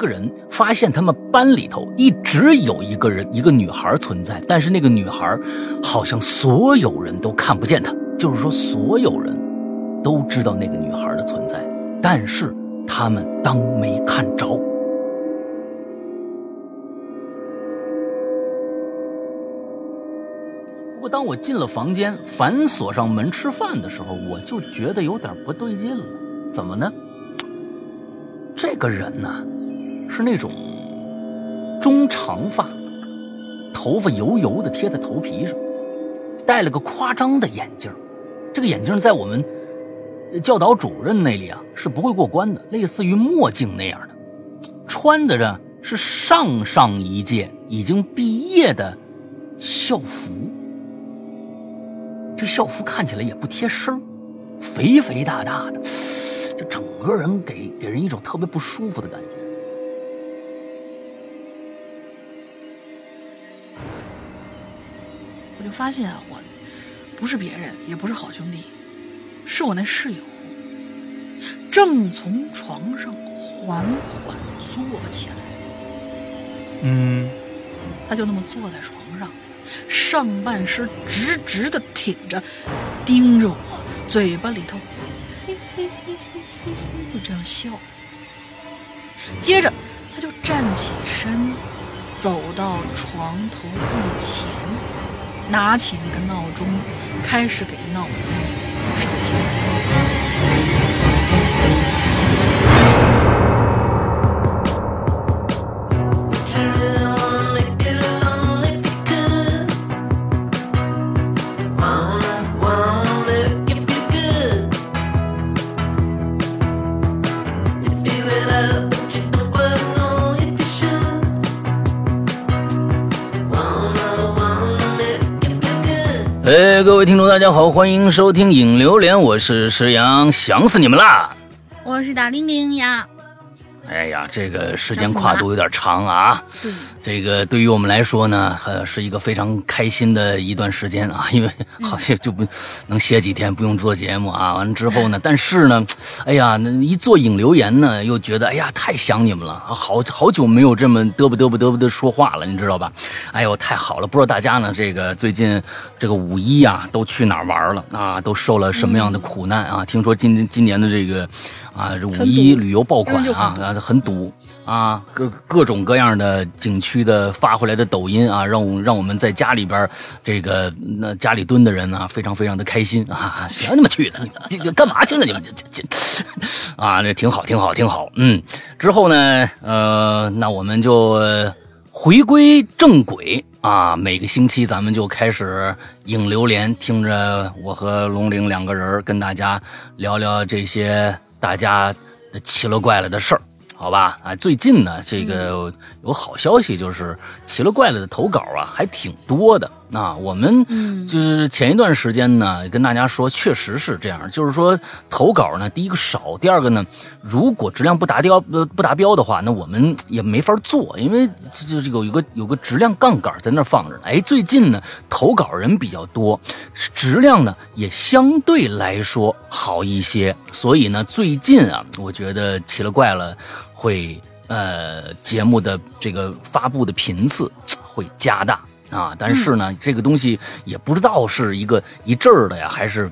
个人发现他们班里头一直有一个人，一个女孩存在，但是那个女孩好像所有人都看不见她，就是说所有人都知道那个女孩的存在，但是他们当没看着。不过，当我进了房间，反锁上门吃饭的时候，我就觉得有点不对劲了。怎么呢？这个人呢，是那种中长发，头发油油的贴在头皮上，戴了个夸张的眼镜。这个眼镜在我们教导主任那里啊是不会过关的，类似于墨镜那样的。穿的呢是上上一届已经毕业的校服。这校服看起来也不贴身肥肥大大的，就整个人给给人一种特别不舒服的感觉。我就发现啊，我不是别人，也不是好兄弟，是我那室友，正从床上缓缓坐起来。嗯，他就那么坐在床上。上半身直直的挺着，盯着我，嘴巴里头嘿嘿嘿嘿嘿嘿，就这样笑。接着，他就站起身，走到床头柜前，拿起那个闹钟，开始给闹钟上香。哎，各位听众，大家好，欢迎收听《影榴莲》，我是石阳，想死你们啦！我是大玲玲呀。哎呀，这个时间跨度有点长啊。对，这个对于我们来说呢，呃，是一个非常开心的一段时间啊，因为好像就不能歇几天，不用做节目啊。完了之后呢，但是呢，哎呀，那一做影留言呢，又觉得哎呀，太想你们了，好好久没有这么嘚啵嘚啵嘚啵的说话了，你知道吧？哎呦，太好了！不知道大家呢，这个最近这个五一啊，都去哪儿玩了啊？都受了什么样的苦难啊？听说今今年的这个。啊，这五一旅游爆款啊，啊，很堵啊，各各种各样的景区的发回来的抖音啊，让我让我们在家里边这个那家里蹲的人呢，非常非常的开心啊，谁你们去的？这这干嘛去了？你们这这这啊，那挺好，挺好，挺好。嗯，之后呢，呃，那我们就回归正轨啊，每个星期咱们就开始影榴莲，听着我和龙玲两个人跟大家聊聊这些。大家奇了怪了的事儿，好吧？啊，最近呢，这个有好消息，就是奇了怪了的投稿啊，还挺多的。那我们就是前一段时间呢，跟大家说，确实是这样，就是说投稿呢，第一个少，第二个呢，如果质量不达标呃不达标的话，那我们也没法做，因为就是有一个有个质量杠杆在那放着。哎，最近呢，投稿人比较多，质量呢也相对来说好一些，所以呢，最近啊，我觉得奇了怪了会呃节目的这个发布的频次会加大。啊，但是呢，这个东西也不知道是一个一阵儿的呀，还是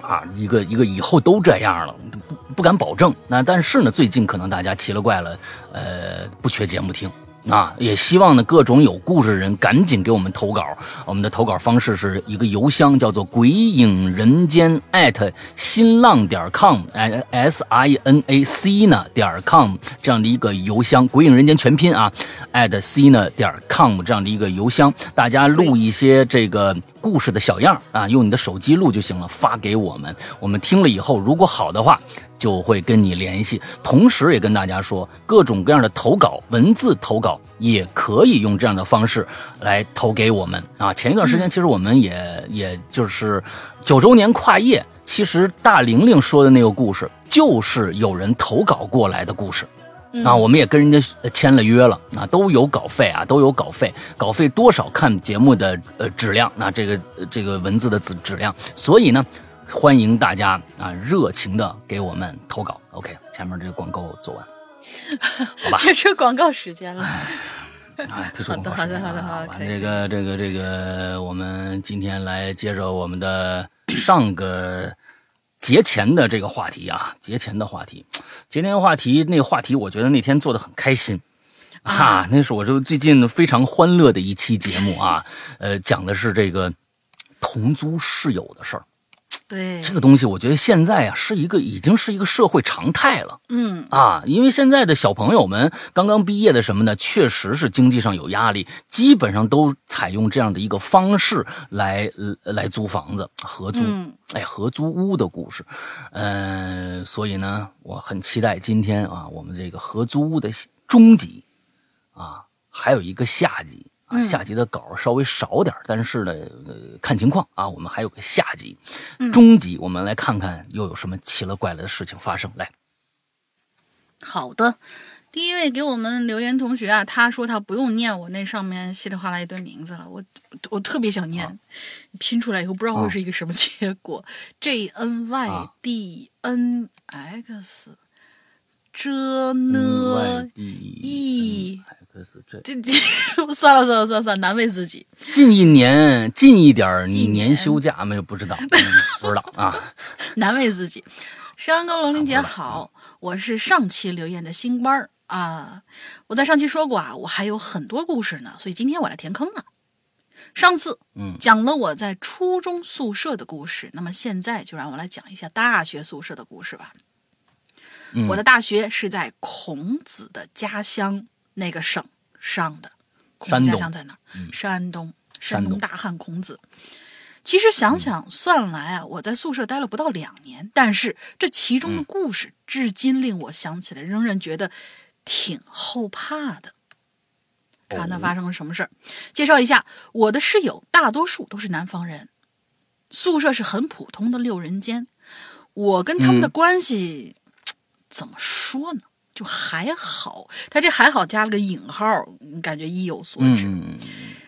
啊一个一个以后都这样了，不不敢保证。那但是呢，最近可能大家奇了怪了，呃，不缺节目听。啊，也希望呢，各种有故事的人赶紧给我们投稿。我们的投稿方式是一个邮箱，叫做“鬼影人间”艾特新浪点 com，哎，s i n a c 呢点 com 这样的一个邮箱，“鬼影人间”全拼啊，艾特 c 呢点 com 这样的一个邮箱，大家录一些这个故事的小样啊，用你的手机录就行了，发给我们，我们听了以后，如果好的话。就会跟你联系，同时也跟大家说，各种各样的投稿，文字投稿也可以用这样的方式来投给我们啊。前一段时间，其实我们也也就是九周年跨业，其实大玲玲说的那个故事，就是有人投稿过来的故事啊。我们也跟人家签了约了啊，都有稿费啊，都有稿费，稿费多少看节目的呃质量，那这个这个文字的质质量，所以呢。欢迎大家啊，热情的给我们投稿。OK，前面这个广告做完。好吧，这是广告时间了。啊，这是好的好的好的好完可以这个这个这个，我们今天来接着我们的上个节前的这个话题啊，节前的话题，节前的话题，那个话题，我觉得那天做的很开心。啊，那是我就最近非常欢乐的一期节目啊，呃，讲的是这个同租室友的事儿。对，这个东西，我觉得现在啊，是一个已经是一个社会常态了。嗯啊，因为现在的小朋友们刚刚毕业的什么呢，确实是经济上有压力，基本上都采用这样的一个方式来呃来租房子合租。嗯哎，合租屋的故事，嗯、所以呢，我很期待今天啊，我们这个合租屋的中集啊，还有一个下集下集的稿稍微少点儿，但是呢，呃，看情况啊，我们还有个下集，嗯中集我们来看看又有什么奇了怪了的事情发生。来，好的，第一位给我们留言同学啊，他说他不用念我那上面稀里哗啦一堆名字了，我我特别想念，拼出来以后不知道会是一个什么结果。J N Y D N X，这呢 E，这这这 算了算了算了算了，难为自己。近一年近一点，你年年休假没有？不知道，嗯不知道啊。难为自己。山高龙玲姐好，我是上期留言的新班儿啊。我在上期说过啊，我还有很多故事呢，所以今天我来填坑了。上次嗯讲了我在初中宿舍的故事，那么现在就让我来讲一下大学宿舍的故事吧。嗯我的大学是在孔子的家乡那个省上的，孔子家乡在哪儿？山东，山东大汉孔子。其实想想算来啊，我在宿舍待了不到两年，但是这其中的故事至今令我想起来，仍然觉得挺后怕的。看他发生了什么事儿。介绍一下，我的室友大多数都是南方人，宿舍是很普通的六人间。我跟他们的关系、怎么说呢？就还好，他这还好加了个引号，感觉意有所指。嗯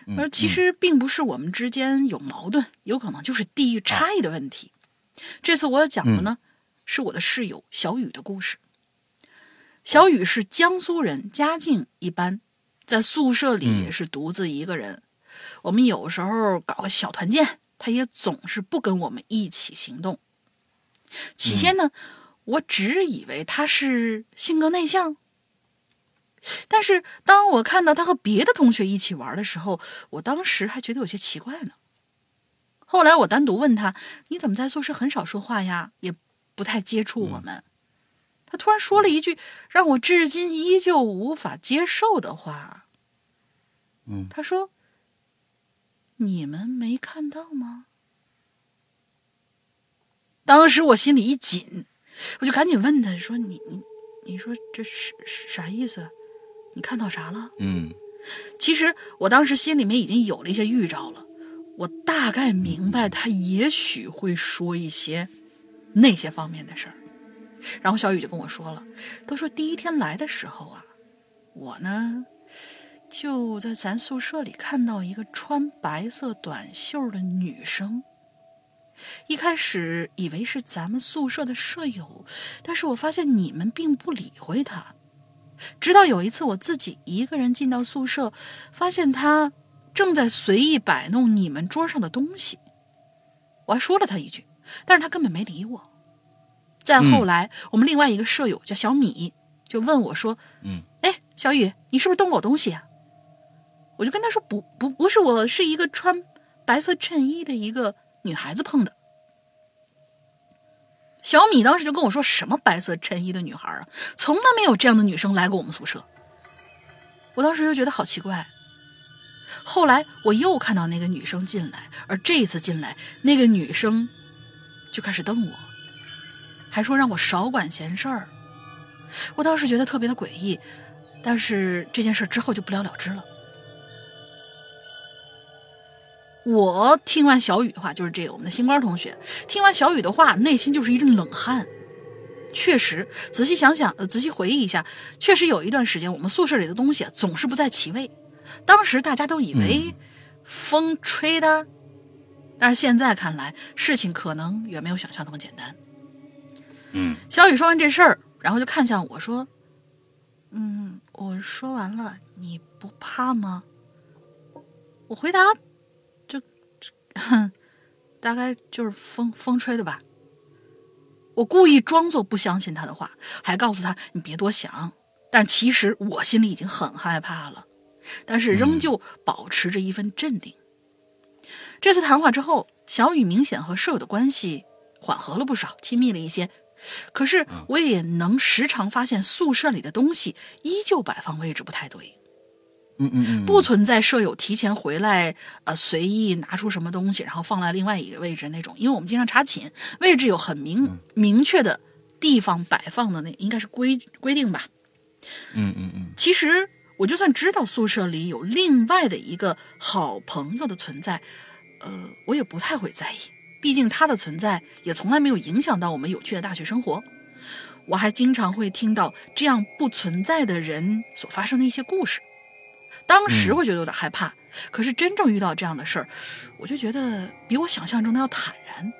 嗯而其实并不是我们之间有矛盾，有可能就是地域差异的问题。这次我要讲的呢，是我的室友小雨的故事。小雨是江苏人，家境一般，在宿舍里也是独自一个人。我们有时候搞个小团建，他也总是不跟我们一起行动。起先呢，我只以为他是性格内向，但是当我看到他和别的同学一起玩的时候，我当时还觉得有些奇怪呢。后来我单独问他：“你怎么在宿舍很少说话呀？也不太接触我们？”他突然说了一句让我至今依旧无法接受的话。嗯他说：“你们没看到吗？”当时我心里一紧，我就赶紧问他说：“你你你说这是是啥意思？你看到啥了？”嗯其实我当时心里面已经有了一些预兆了，我大概明白他也许会说一些那些方面的事儿。然后小雨就跟我说了，他说第一天来的时候啊，我呢就在咱宿舍里看到一个穿白色短袖的女生。一开始以为是咱们宿舍的舍友，但是我发现你们并不理会他。直到有一次我自己一个人进到宿舍，发现他正在随意摆弄你们桌上的东西。我还说了他一句，但是他根本没理我。再后来，我们另外一个舍友叫小米，就问我说：“嗯，哎，小雨，你是不是动我东西啊？”我就跟他说：“不不不是我，是一个穿白色衬衣的一个女孩子碰的。”小米当时就跟我说：“什么白色衬衣的女孩啊？从来没有这样的女生来过我们宿舍。”我当时就觉得好奇怪。后来我又看到那个女生进来，而这一次进来，那个女生就开始瞪我，还说让我少管闲事儿。我当时觉得特别的诡异，但是这件事之后就不了了之了。我听完小雨的话，就是这个我们的星官同学，听完小雨的话，内心就是一阵冷汗。确实，仔细想想，呃，仔细回忆一下，确实有一段时间，我们宿舍里的东西啊，总是不在其位。当时大家都以为风吹的，但是现在看来，事情可能远没有想象那么简单。嗯小雨说完这事儿，然后就看向我说：“嗯，我说完了，你不怕吗？我回答，大概就是风风吹的吧。我故意装作不相信他的话，还告诉他你别多想。但其实我心里已经很害怕了，但是仍旧保持着一份镇定。这次谈话之后，小雨明显和舍友的关系缓和了不少，亲密了一些。可是我也能时常发现宿舍里的东西依旧摆放位置不太对。嗯嗯嗯，不存在舍友提前回来，呃，随意拿出什么东西，然后放在另外一个位置那种。因为我们经常查寝，位置有很明明确的地方摆放的，那应该是规规定吧。嗯嗯嗯。其实我就算知道宿舍里有另外的一个好朋友的存在，呃，我也不太会在意。毕竟他的存在也从来没有影响到我们有趣的大学生活。我还经常会听到这样不存在的人所发生的一些故事。当时我觉得有点害怕，可是真正遇到这样的事儿，我就觉得比我想象中的要坦然。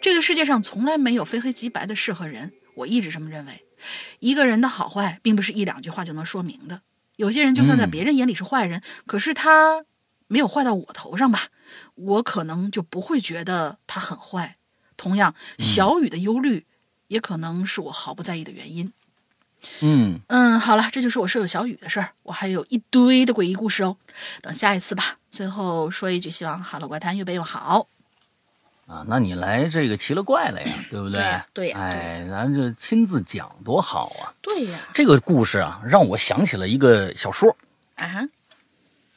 这个世界上从来没有非黑即白的事和人，我一直这么认为。一个人的好坏，并不是一两句话就能说明的。有些人就算在别人眼里是坏人，可是他没有坏到我头上吧，我可能就不会觉得他很坏。同样，小雨的忧虑，也可能是我毫不在意的原因。嗯嗯，好了，这就是我舍友小雨的事儿。我还有一堆的诡异故事哦，等下一次吧。最后说一句，希望《哈喽怪谈》越办越好。啊，那你来这个奇了怪了呀，对不对？对呀，哎，咱这亲自讲多好啊！对呀，这个故事啊，让我想起了一个小说啊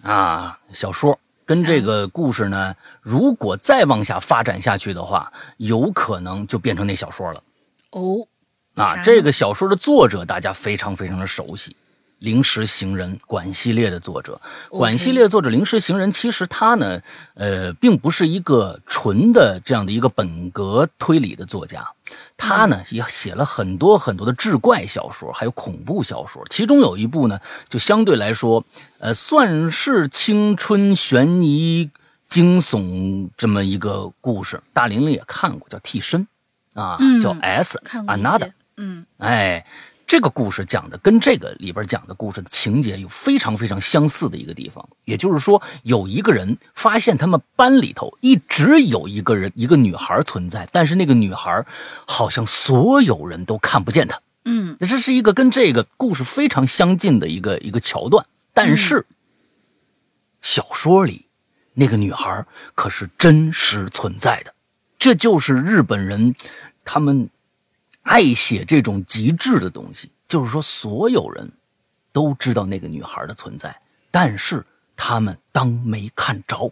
啊，小说跟这个故事呢，如果再往下发展下去的话，有可能就变成那小说了。哦。啊，这个小说的作者大家非常非常的熟悉，《灵石行人》管系列的作者，管系列作者《灵石行人》其实他呢，呃，并不是一个纯的这样的一个本格推理的作家，他呢也写了很多很多的志怪小说，还有恐怖小说，其中有一部呢，就相对来说，呃，算是青春悬疑惊悚这么一个故事，大玲玲也看过，叫《替身》，啊，叫 S Another。嗯，哎，这个故事讲的跟这个里边讲的故事的情节有非常非常相似的一个地方，也就是说，有一个人发现他们班里头一直有一个人，一个女孩存在，但是那个女孩好像所有人都看不见她。嗯，这是一个跟这个故事非常相近的一个一个桥段，但是小说里那个女孩可是真实存在的，这就是日本人他们。爱写这种极致的东西，就是说，所有人都知道那个女孩的存在，但是他们当没看着。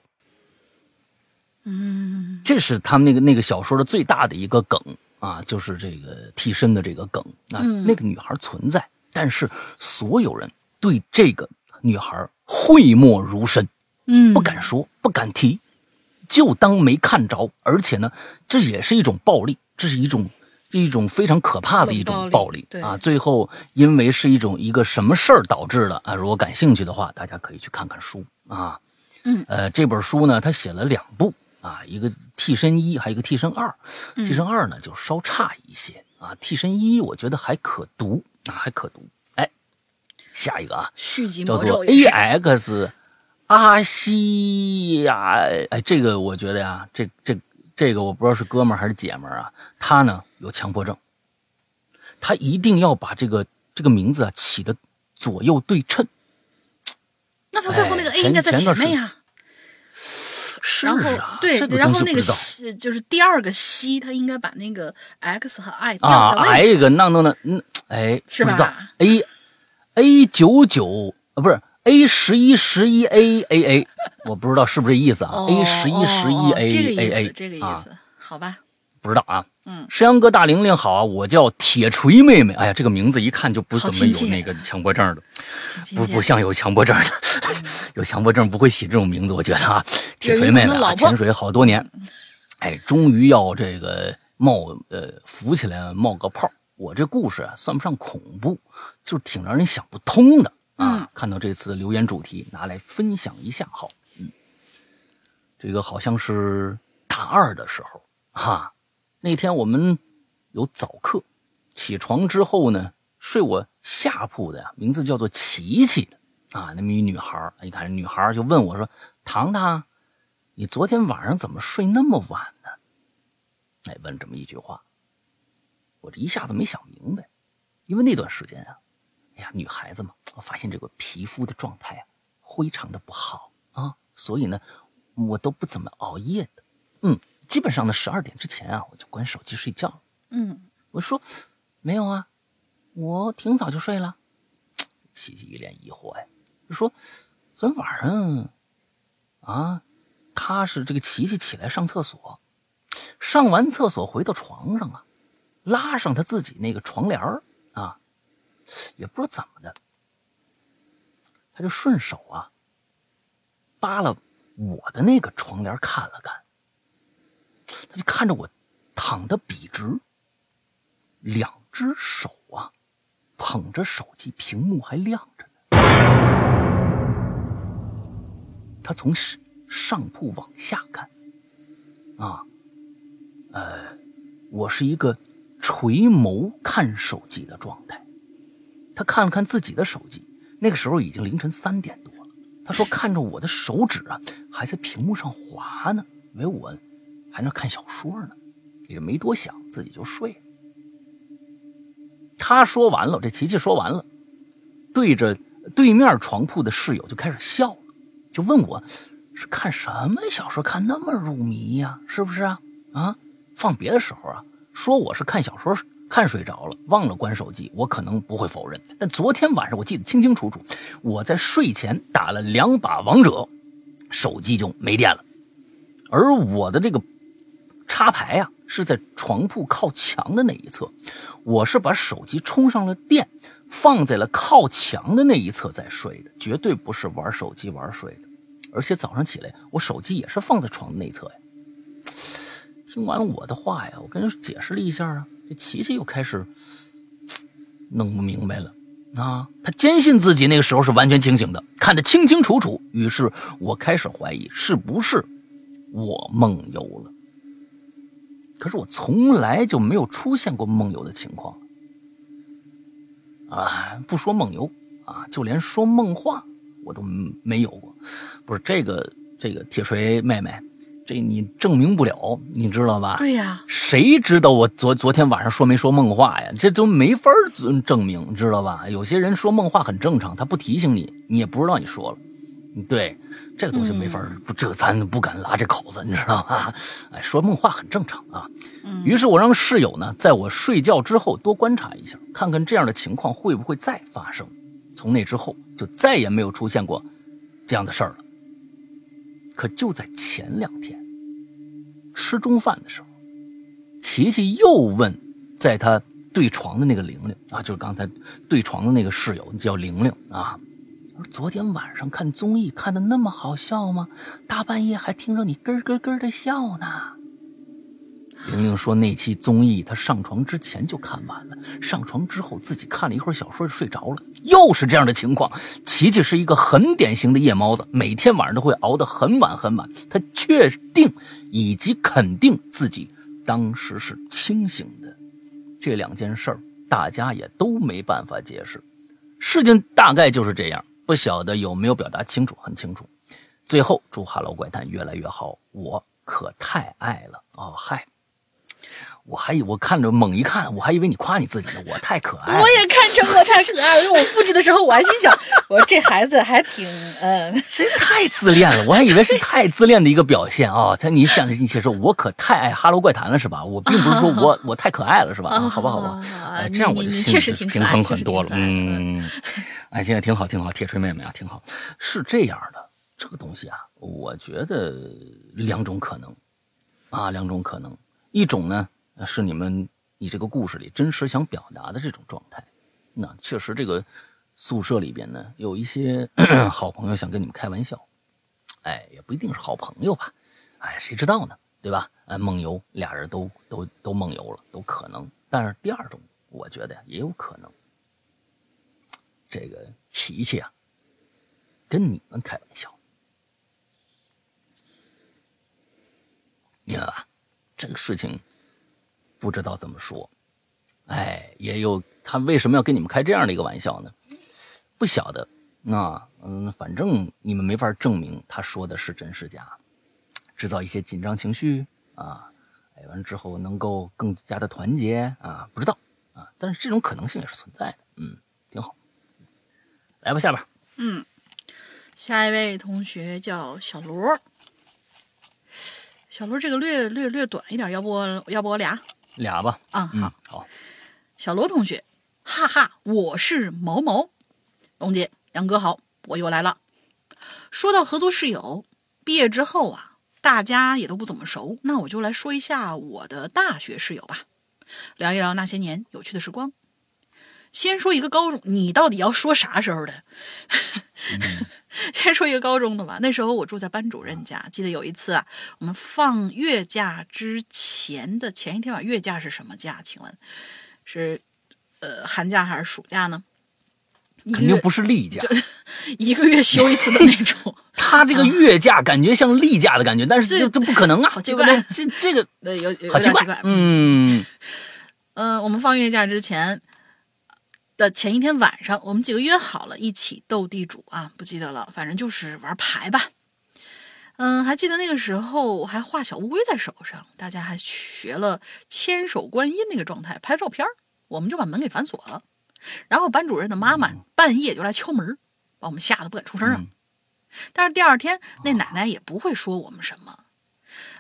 嗯，这是他们那个那个小说的最大的一个梗啊，就是这个替身的这个梗。啊，那个女孩存在，但是所有人对这个女孩讳莫如深，嗯，不敢说，不敢提，就当没看着。而且呢，这也是一种暴力，这是一种。是一种非常可怕的一种暴力啊！最后因为是一种一个什么事儿导致的啊？如果感兴趣的话，大家可以去看看书啊。嗯，呃，这本书呢，他写了两部啊，一个替身一，还有一个替身二。替身二呢就稍差一些啊，替身一我觉得还可读啊，还可读。哎，下一个啊，续集叫做 A X 阿西呀，哎，这个我觉得呀，这这。这个我不知道是哥们儿还是姐们儿啊，他呢有强迫症，他一定要把这个这个名字啊起的左右对称。那他最后那个 A 应该在前面呀。是啊，对，然后那个西就是第二个西，他应该把那个 X 和 I 啊一个那那那嗯，哎，是吧？A A 九九啊，不是。A 十一十一 A A A，我不知道是不是这意思啊？A 十一十一 A A A，这个意思，好吧？不知道啊。嗯，山羊哥大玲玲好啊，我叫铁锤妹妹。哎呀，这个名字一看就不怎么有那个强迫症的，不不像有强迫症的，有强迫症不会起这种名字。我觉得啊，铁锤妹妹啊，潜水好多年，哎，终于要这个冒呃浮起来冒个泡。我这故事啊，算不上恐怖，就是挺让人想不通的。啊，看到这次留言主题，拿来分享一下。好，嗯，这个好像是大二的时候，哈，那天我们有早课，起床之后呢，睡我下铺的呀，名字叫做琪琪的啊，那么一女孩一看女孩就问我说：“糖糖，你昨天晚上怎么睡那么晚呢？”哎，问这么一句话，我这一下子没想明白，因为那段时间啊，哎呀，女孩子嘛，我发现这个皮肤的状态啊，非常的不好啊，所以呢，我都不怎么熬夜的，嗯，基本上呢，十二点之前啊，我就关手机睡觉。嗯，我说没有啊，我挺早就睡了。琪琪一脸疑惑呀，就说昨天晚上啊，他是这个琪琪起来上厕所，上完厕所回到床上啊，拉上他自己那个床帘啊，也不知道怎么的，他就顺手啊扒了我的那个床帘看了看，他就看着我躺得笔直。两只手啊，捧着手机，屏幕还亮着呢。他从上铺往下看，啊，呃，我是一个垂眸看手机的状态。他看了看自己的手机，那个时候已经凌晨三点多了。他说看着我的手指啊，还在屏幕上滑呢，以为我还那看小说呢，也没多想，自己就睡了。他说完了，这琪琪说完了，对着对面床铺的室友就开始笑了，就问我是看什么小说看那么入迷呀？是不是啊？啊，放别的时候啊，说我是看小说看睡着了，忘了关手机，我可能不会否认。但昨天晚上我记得清清楚楚，我在睡前打了两把王者，手机就没电了，而我的这个插排呀。是在床铺靠墙的那一侧，我是把手机充上了电，放在了靠墙的那一侧在睡的，绝对不是玩手机玩睡的。而且早上起来，我手机也是放在床的内侧呀。听完我的话呀，我跟人解释了一下啊，这琪琪又开始弄不明白了啊。他坚信自己那个时候是完全清醒的，看得清清楚楚。于是我开始怀疑是不是我梦游了。可是我从来就没有出现过梦游的情况，啊，不说梦游啊，就连说梦话我都没有过。不是这个这个铁锤妹妹，这你证明不了，你知道吧？对呀，谁知道我昨昨天晚上说没说梦话呀？这都没法证明，知道吧？有些人说梦话很正常，他不提醒你，你也不知道你说了。对，这个东西没法不，这个咱不敢拉这口子，你知道吗？哎，说梦话很正常啊。于是我让室友呢，在我睡觉之后多观察一下，看看这样的情况会不会再发生。从那之后，就再也没有出现过这样的事儿了。可就在前两天吃中饭的时候，琪琪又问，在他对床的那个玲玲啊，就是刚才对床的那个室友叫玲玲啊。不是昨天晚上看综艺看的那么好笑吗？大半夜还听着你咯咯咯的笑呢。玲玲说那期综艺她上床之前就看完了，上床之后自己看了一会儿小说就睡着了，又是这样的情况。琪琪是一个很典型的夜猫子，每天晚上都会熬得很晚很晚。她确定以及肯定自己当时是清醒的。这两件事儿大家也都没办法解释，事情大概就是这样。不晓得有没有表达清楚，很清楚。最后祝《哈喽怪谈》越来越好，我可太爱了哦！嗨，我还以我看着猛一看，我还以为你夸你自己呢。我太可爱，我也看成我太可爱了。因为我复制的时候，我还心想，我说这孩子还挺嗯，这太自恋了。我还以为是太自恋的一个表现啊。他你想你写说，我可太爱《哈喽怪谈》了是吧？我并不是说我 我太可爱了是吧？好吧好吧，哎，这样我就心里平衡很多了。嗯。哎，现在挺好，挺好，铁锤妹妹啊，挺好。是这样的，这个东西啊，我觉得两种可能，啊，两种可能。一种呢，是你们你这个故事里真实想表达的这种状态。那确实，这个宿舍里边呢，有一些 好朋友想跟你们开玩笑。哎，也不一定是好朋友吧？哎，谁知道呢？对吧？哎，梦游，俩人都都都梦游了，都可能。但是第二种，我觉得也有可能。这个琪琪啊，跟你们开玩笑，明白吧？这个事情不知道怎么说。哎，也有他为什么要跟你们开这样的一个玩笑呢？不晓得，那嗯，反正你们没法证明他说的是真是假，制造一些紧张情绪啊，哎，完了之后能够更加的团结啊，不知道。啊，但是这种可能性也是存在的，嗯，挺好。来吧，下边，嗯，下一位同学叫小罗，小罗这个略略略短一点，要不要不我俩？俩吧，啊？嗯好，，好，小罗同学，哈哈，我是毛毛，龙姐，杨哥好，我又来了。说到合租室友，毕业之后啊，大家也都不怎么熟，那我就来说一下我的大学室友吧，聊一聊那些年有趣的时光。先说一个高中，你到底要说啥时候的？先说一个高中的吧。那时候我住在班主任家，记得有一次啊，我们放月假之前的前一天晚上，月假是什么假？请问是呃寒假还是暑假呢？肯定不是例假，一个月休一次的那种。他这个月假感觉像例假的感觉，但是这这这不可能啊，好奇怪？这这个 呃，有有好奇怪点奇怪，，嗯嗯，我们放月假之前的前一天晚上，我们几个约好了一起斗地主啊，不记得了，反正就是玩牌吧。嗯，还记得那个时候还画小乌龟在手上，大家还学了千手观音那个状态拍照片我们就把门给反锁了。然后班主任的妈妈半夜就来敲门，把我们吓得不敢出声啊。嗯但是第二天那奶奶也不会说我们什么。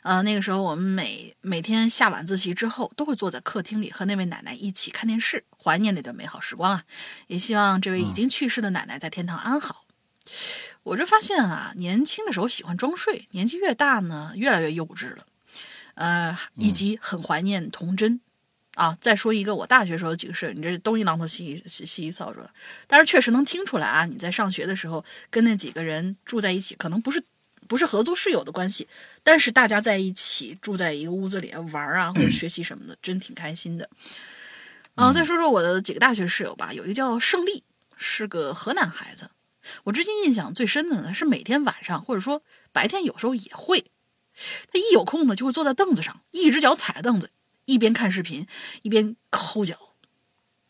呃，那个时候我们每每天下晚自习之后，都会坐在客厅里和那位奶奶一起看电视，怀念那段美好时光啊！也希望这位已经去世的奶奶在天堂安好。我这发现啊，年轻的时候喜欢装睡，年纪越大呢，越来越幼稚了。呃，以及很怀念童真。啊，再说一个，我大学时候几个事，你这东一榔头西一西西一扫帚的，但是确实能听出来啊，你在上学的时候跟那几个人住在一起，可能不是不是合租室友的关系，但是大家在一起住在一个屋子里玩啊，或者学习什么的，真挺开心的。啊，再说说我的几个大学室友吧，有一个叫胜利，是个河南孩子。我至今印象最深的呢，是每天晚上或者说白天有时候也会，他一有空呢就会坐在凳子上，一只脚踩凳子，一边看视频一边抠脚，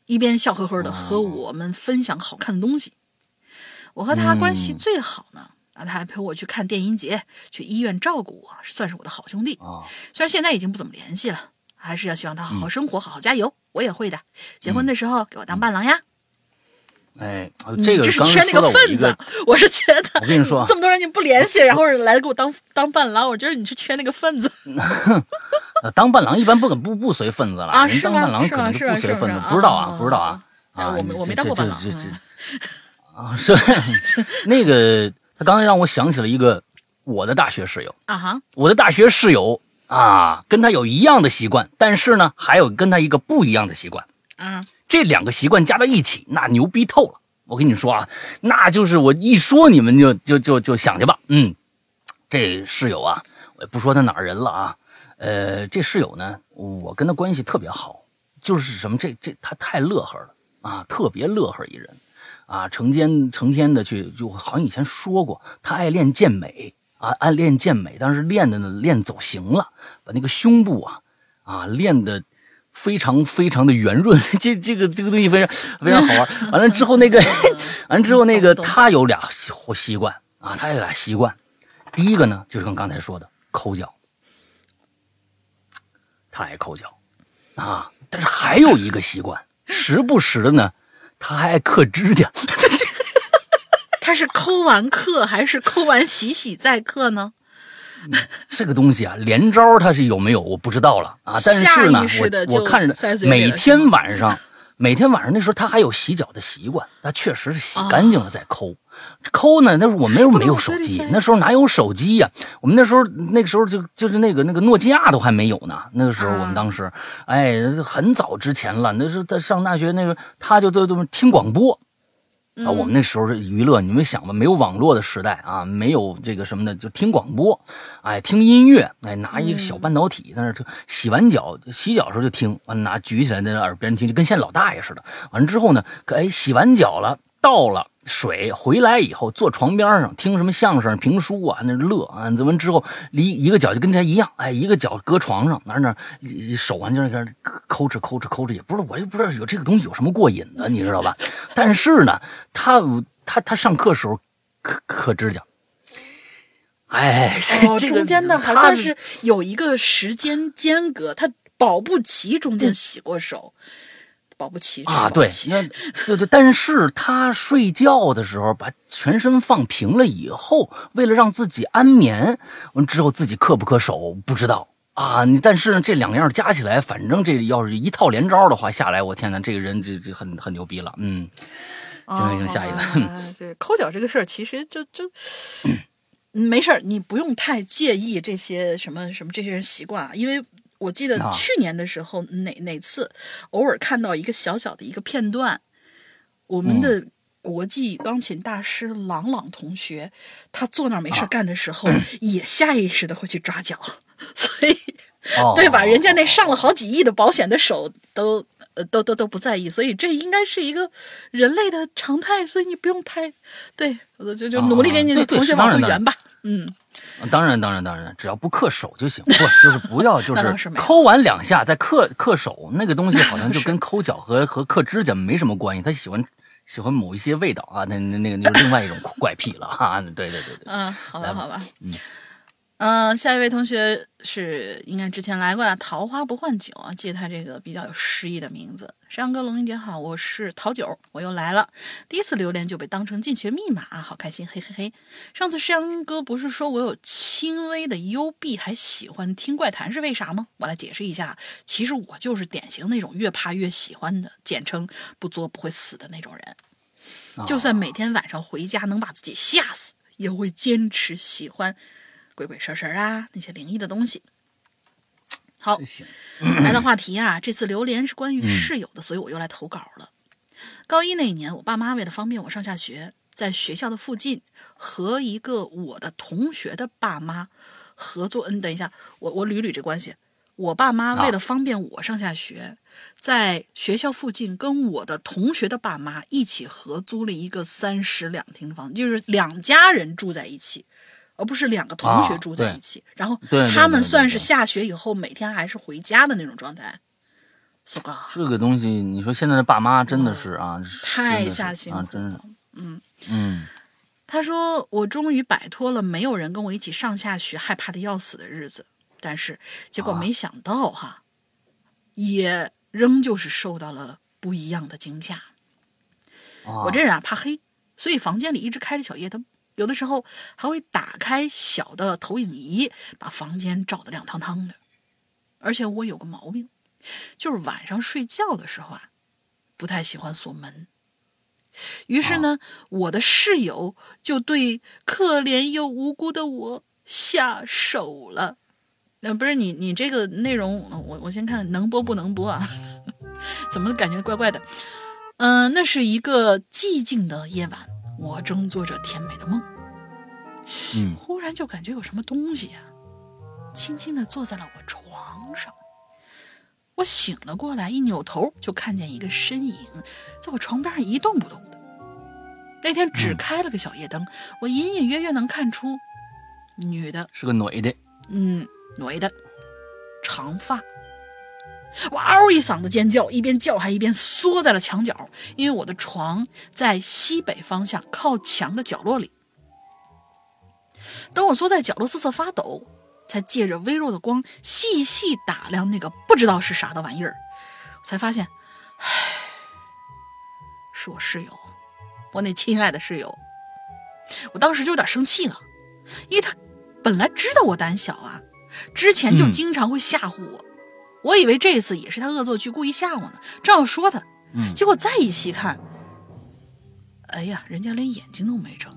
一边笑呵呵的和我们分享好看的东西。我和他关系最好呢，啊，他还陪我去看电音节，去医院照顾我，算是我的好兄弟。啊，虽然现在已经不怎么联系了，还是要希望他好好生活，好好加油。我也会的。结婚的时候给我当伴郎呀。哎，你这个是缺那说到我一份子。个，，我是觉得我跟你说啊。这么多人你不联系，然后来给我当当伴郎，我觉得你是缺那个份子。呃当伴郎一般不不不随份子了，啊是吗？伴郎可能是吗是吗？不随份子，不知道啊啊，不知道啊啊啊，我没我没当过伴郎 啊，是那个他刚才让我想起了一个我的大学室友，啊哈，我的大学室友啊，跟他有一样的习惯，但是呢，还有跟他一个不一样的习惯。啊，这两个习惯加到一起，那牛逼透了！我跟你说啊，那就是我一说你们就就就就想去吧。嗯，这室友啊，我也不说他哪儿人了啊。呃，这室友呢，我跟他关系特别好，就是什么这这他太乐呵了啊，特别乐呵一人啊，成天成天的去，就好像以前说过，他爱练健美啊，爱练健美，但是练的呢练走形了，把那个胸部啊啊练的。非常非常的圆润，这这个这个东西非常非常好玩。完了之后，那个 完了之后，那个他有俩习习惯啊，他有俩习惯。第一个呢，就是跟刚才说的抠脚，他爱抠脚啊。但是还有一个习惯，时不时的呢，他还爱刻指甲。他是抠完课还是抠完洗洗再课呢？这个东西啊，连招他是有没有我不知道了啊。但是呢我我看着每天晚上，每天晚上那时候他还有洗脚的习惯，他确实是洗干净了再抠。这抠呢，那时候我们那时候没有手机那时候哪有手机呀、我们那时候那个时候就就是那个那个诺基亚都还没有呢。那个时候我们啊当时，哎，很早之前了，那是在上大学那个，他就都都听广播。啊，我们那时候是娱乐，你们想吧，没有网络的时代啊，没有这个什么的，就听广播，哎，听音乐，哎，拿一个小半导体在那儿，洗完脚洗脚的时候就听，完拿举起来在那耳边听，就跟现在老大爷似的。完了之后呢，可哎，洗完脚了，到了水回来以后，坐床边上听什么相声、评书啊，那乐啊。这完之后，离一个脚就跟他一样，哎，一个脚搁床上，哪哪手啊就那个抠着抠着抠着，也不知道我也不知道有这个东西有什么过瘾的，你知道吧？但是呢，他他他上课时候磕磕指甲，哎，哦，这个中间的好他像是有一个时间间隔，他保不齐中间洗过手，保不齐啊，对那对对，但是他睡觉的时候把全身放平了以后，为了让自己安眠，完之后自己恪不恪手不知道啊。你但是呢，这两样加起来，反正这要是一套连招的话下来，我天哪，这个人这这很很牛逼了，嗯。行行行下一个啊这抠脚这个事儿，其实就就。没事儿，你不用太介意这些什么什么这些人习惯啊，因为我记得啊。去年的时候，哪哪次偶尔看到一个小小的一个片段，我们的国际钢琴大师郎朗同学，他坐那儿没事干的时候，也下意识的会去抓脚，所以哦，对吧？人家那上了好几亿的保险的手都呃都都都不在意，所以这应该是一个人类的常态，所以你不用太对，我就就努力给你的同学往回圆吧。嗯，当然，当然，当然，只要不恪手就行，不就是不要就 是抠完两下再恪恪手，那个东西好像就跟抠脚和和恪指甲没什么关系，他喜欢喜欢某一些味道啊，那那那个就是另外一种 怪癖了哈、对对对对，嗯，好吧好吧，嗯嗯、下一位同学是应该之前来过的，桃花不换酒啊，记得他这个比较有诗意的名字。山羊哥、龙英姐好，我是桃九，我又来了。第一次榴莲就被当成进群密码，好开心，嘿嘿嘿。上次山羊哥不是说我有轻微的幽闭，还喜欢听怪谈是为啥吗？我来解释一下，其实我就是典型那种越怕越喜欢的，简称不作不会死的那种人。就算每天晚上回家能把自己吓死，也会坚持喜欢鬼鬼神神啊那些灵异的东西。好，来到话题啊，这次榴莲是关于室友的，所以我又来投稿了。高一那一年，我爸妈为了方便我上下学，在学校的附近和一个我的同学的爸妈合作。嗯，等一下，我我捋捋这关系。我爸妈为了方便我上下学，在学校附近跟我的同学的爸妈一起合租了一个三室两厅的房子，就是两家人住在一起，而不是两个同学啊住在一起。然后他们算是下学以后每天还是回家的那种状态。so 这个东西，你说现在的爸妈真的是啊，太下心了啊，真是了，。嗯，嗯他说：“我终于摆脱了没有人跟我一起上下学、害怕的要死的日子，但是结果啊没想到哈，也仍旧是受到了不一样的惊吓。啊，我这人啊怕黑，所以房间里一直开着小夜灯，有的时候还会打开小的投影仪，把房间照得亮堂堂的。而且我有个毛病，就是晚上睡觉的时候啊，不太喜欢锁门。于是呢，我的室友就对可怜又无辜的我下手了。那、不是你，你这个内容，我我先看能播不能播啊？怎么感觉怪怪的？嗯、那是一个寂静的夜晚，我正做着甜美的梦，嗯忽然就感觉有什么东西啊、轻轻的坐在了我床上。我醒了过来，一扭头就看见一个身影在我床边上一动不动的。那天只嗯开了个小夜灯，我隐隐约约能看出，女的，是个女的，嗯，女的，长发。我嗷一嗓子尖叫，一边叫还一边缩在了墙角，因为我的床在西北方向靠墙的角落里。等我缩在角落瑟瑟发抖，才借着微弱的光细细打量那个不知道是啥的玩意儿，我才发现，唉，是我室友，我那亲爱的室友。我当时就有点生气了，因为他本来知道我胆小啊，之前就嗯经常会吓唬我，我以为这次也是他恶作剧，故意吓我呢，正要说他，嗯结果再一细看，哎呀，人家连眼睛都没睁，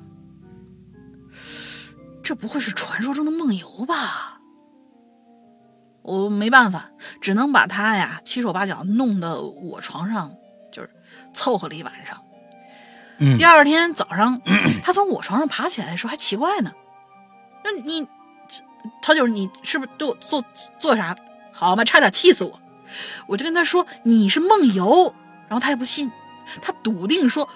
这不会是传说中的梦游吧？我没办法，只能把他呀七手八脚弄到我床上，就是凑合了一晚上。嗯第二天早上，他从我床上爬起来的时候还奇怪呢，那你，他就是你是不是对我做做啥？好嘛，差点气死我！我就跟他说你是梦游，然后他也不信，他笃定说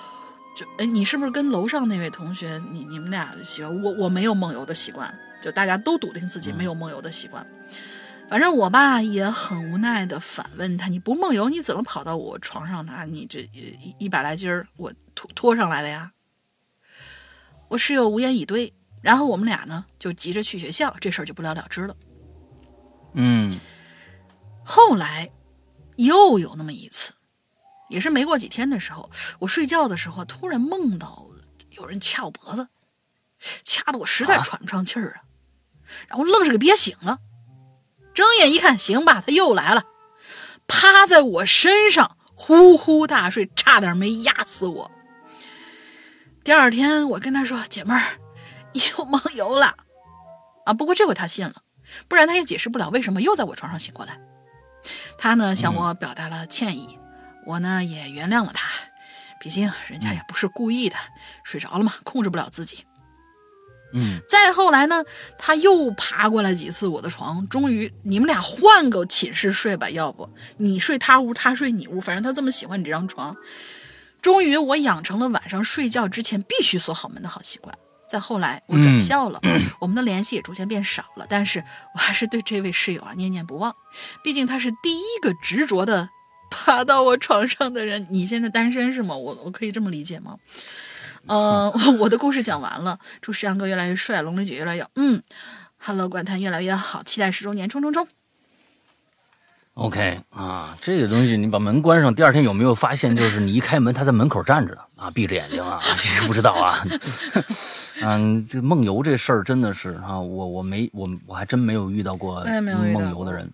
就哎，你是不是跟楼上那位同学，你你们俩喜欢我？我没有梦游的习惯，就大家都笃定自己没有梦游的习惯。反正我吧也很无奈的反问他：“你不梦游，你怎么跑到我床上拿你这一一百来斤儿我拖拖上来的呀？”我室友无言以对，然后我们俩呢就急着去学校，这事儿就不了了之了。嗯后来又有那么一次，也是没过几天的时候，我睡觉的时候突然梦到有人掐我脖子，掐得我实在啊喘不上气儿啊，然后愣是给憋醒了。睁眼一看，行吧，他又来了，趴在我身上呼呼大睡，差点没压死我。第二天我跟他说：“姐妹儿，你又梦游了啊！”不过这回他信了，不然他也解释不了为什么又在我床上醒过来。他呢向我表达了歉意，我呢也原谅了他，毕竟人家也不是故意的，睡着了嘛，控制不了自己。嗯再后来呢，他又爬过来几次我的床，终于你们俩换个寝室睡吧，要不你睡他屋，他睡你屋，反正他这么喜欢你这张床。终于我养成了晚上睡觉之前必须锁好门的好习惯。再后来我转校了，我们的联系也逐渐变少了，但是我还是对这位室友啊念念不忘，毕竟他是第一个执着的爬到我床上的人。你现在单身是吗？我我可以这么理解吗？呃，我的故事讲完了，祝石阳哥越来越帅，龙雷姐越来越嗯，Hello 怪谈越来越好，期待十周年，冲冲冲！，OK 啊，这个东西你把门关上，第二天有没有发现，就是你一开门，他在门口站着啊，闭着眼睛啊，这 个不知道啊。嗯，这梦游这事儿真的是啊，我我没我我还真没有遇到过梦游的人，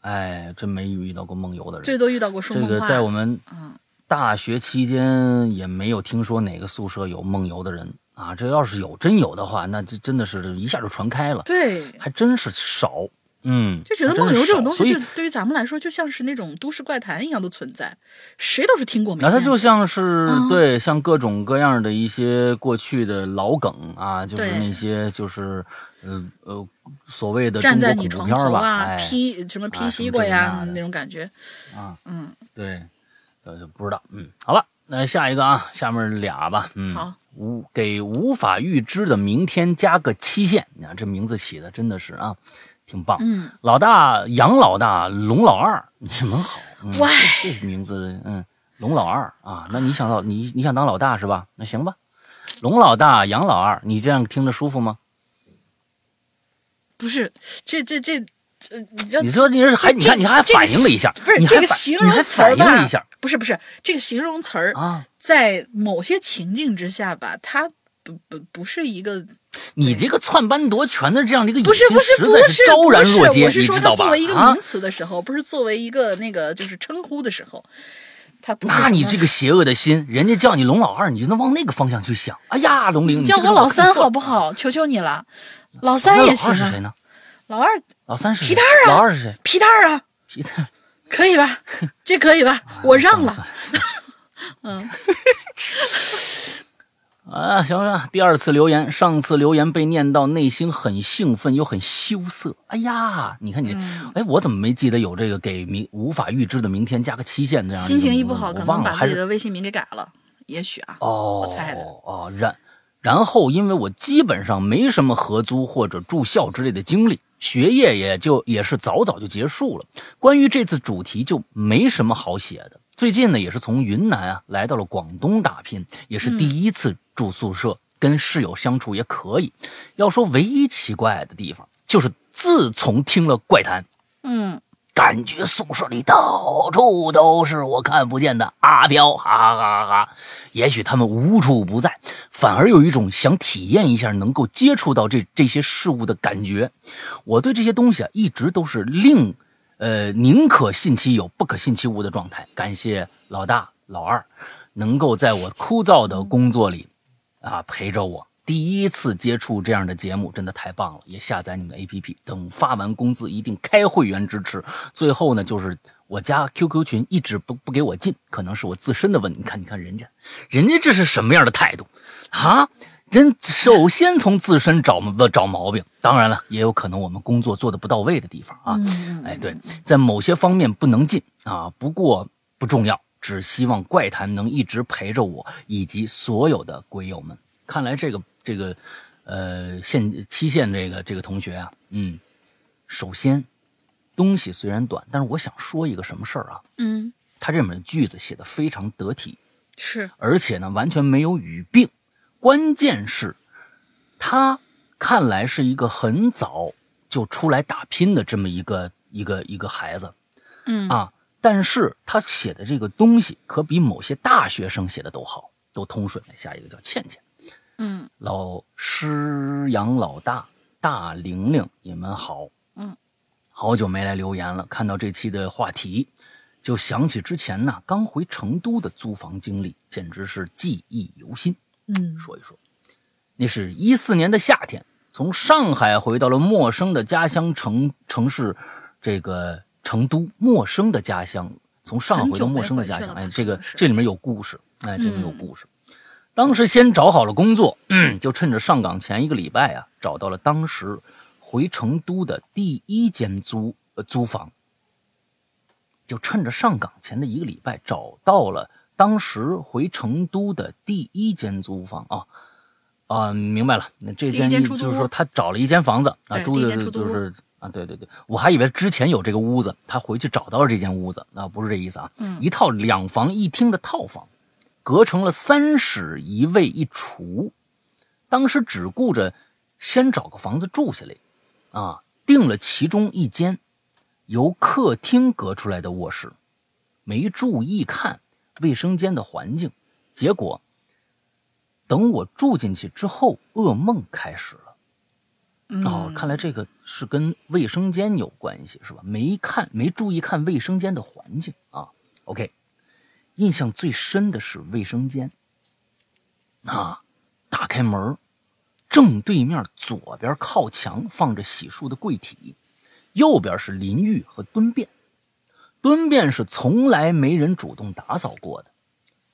哎，真没遇到过梦游的人。最多遇到过说这个，在我们嗯大学期间也没有听说哪个宿舍有梦游的人啊。这要是有真有的话，那这真的是一下就传开了，对，还真是少。嗯，就觉得梦游这种东西，对对于咱们来说，就像是那种都市怪谈一样的存在，谁都是听过没见过。那它就像是、嗯对，像各种各样的一些过去的老梗啊，就是那些就是呃呃所谓的站在你床头啊，哎，劈什么劈西瓜呀、那种感觉。啊，嗯，对，呃就不知道，嗯，好吧，那下一个啊，下面俩吧，嗯，好，无给无法预知的明天加个期限，你看这名字起的真的是啊，挺棒。嗯，老大杨老大龙老二，你们好，嗯、喂这这名字，嗯，龙老二啊，那你想到你你想当老大是吧？那行吧，龙老大杨老二，你这样听着舒服吗？不是，这这这这，你知道你说你是还你看你还反应了一下，不是你这个形容词吧一下？不是不是这个形容词儿啊，在某些情境之下吧，它不不不是一个，你这个篡班夺权的这样的一个不是野心不是不是若揭，我是说你知道吧？它作为一个啊名，词的时候，不是作为一个那个就是称呼的时候，那你这个邪恶的心，人家叫你龙老二，你就能往那个方向去想。哎呀，龙玲，你叫我老三好不好？求求你了，老老三也老行啊二是谁。呢？老二老三是谁皮蛋儿啊老二是谁？皮蛋儿啊，皮蛋。可以吧？这可以吧？我让了。嗯。啊，行了，第二次留言，上次留言被念到，内心很兴奋又很羞涩。哎呀，你看你，嗯哎，我怎么没记得有这个给明无法预知的明天加个期限这样的心情一不好，可能把自己的微信名给改了，也许啊。哦，我猜的哦，然然后，因为我基本上没什么合租或者住校之类的经历，学业也就也是早早就结束了。关于这次主题就没什么好写的。最近呢，也是从云南啊来到了广东打拼，也是第一次住宿舍，跟室友相处也可以。要说唯一奇怪的地方，就是自从听了怪谈，嗯，感觉宿舍里到处都是我看不见的阿飘，哈哈哈哈哈！也许他们无处不在，反而有一种想体验一下能够接触到这这些事物的感觉。我对这些东西啊，一直都是令，呃，宁可信其有，不可信其无的状态。感谢老大、老二，能够在我枯燥的工作里，啊，陪着我。第一次接触这样的节目，真的太棒了！也下载你们的 APP，等发完工资一定开会员支持。最后呢，就是我家 QQ 群一直不不给我进，可能是我自身的问题。你看，你看人家，人家这是什么样的态度啊？人首先从自身找找毛病，当然了，也有可能我们工作做的不到位的地方啊。嗯哎，对，在某些方面不能进啊，不过不重要，只希望怪谈能一直陪着我以及所有的鬼友们。看来这个这个，呃，限期限这个这个同学啊，嗯，首先东西虽然短，但是我想说一个什么事儿啊？嗯，他这本句子写的非常得体，是，而且呢完全没有语病，关键是，他看来是一个很早就出来打拼的这么一个一个一个孩子，嗯。啊，但是他写的这个东西可比某些大学生写的都好，都通顺。下一个叫倩倩，嗯。老师杨老大大玲玲，你们好，嗯，好久没来留言了，看到这期的话题，就想起之前呢刚回成都的租房经历，简直是记忆犹新。嗯。说一说，那是一四年的夏天，从上海回到了陌生的家乡城城市，这个成都，陌生的家乡，从上海回到陌生的家乡，哎，这个这里面有故事，哎，这里面有嗯故事。当时先找好了工作，嗯，就趁着上岗前一个礼拜啊，找到了当时回成都的第一间租呃租房，就趁着上岗前的一个礼拜找到了当时回成都的第一间租房。啊啊，明白了，那这间就是说他找了一间房子啊，租的就是啊，对对对，我还以为之前有这个屋子，他回去找到了这间屋子，啊，不是这意思啊，嗯一套两房一厅的套房。隔成了三室一卫一厨，当时只顾着先找个房子住下来，啊，定了其中一间由客厅隔出来的卧室，没注意看卫生间的环境，结果等我住进去之后，噩梦开始了。嗯哦，看来这个是跟卫生间有关系，是吧？没看，没注意看卫生间的环境啊。OK，印象最深的是卫生间啊，打开门，正对面左边靠墙放着洗漱的柜体，右边是淋浴和蹲便。蹲便是从来没人主动打扫过的，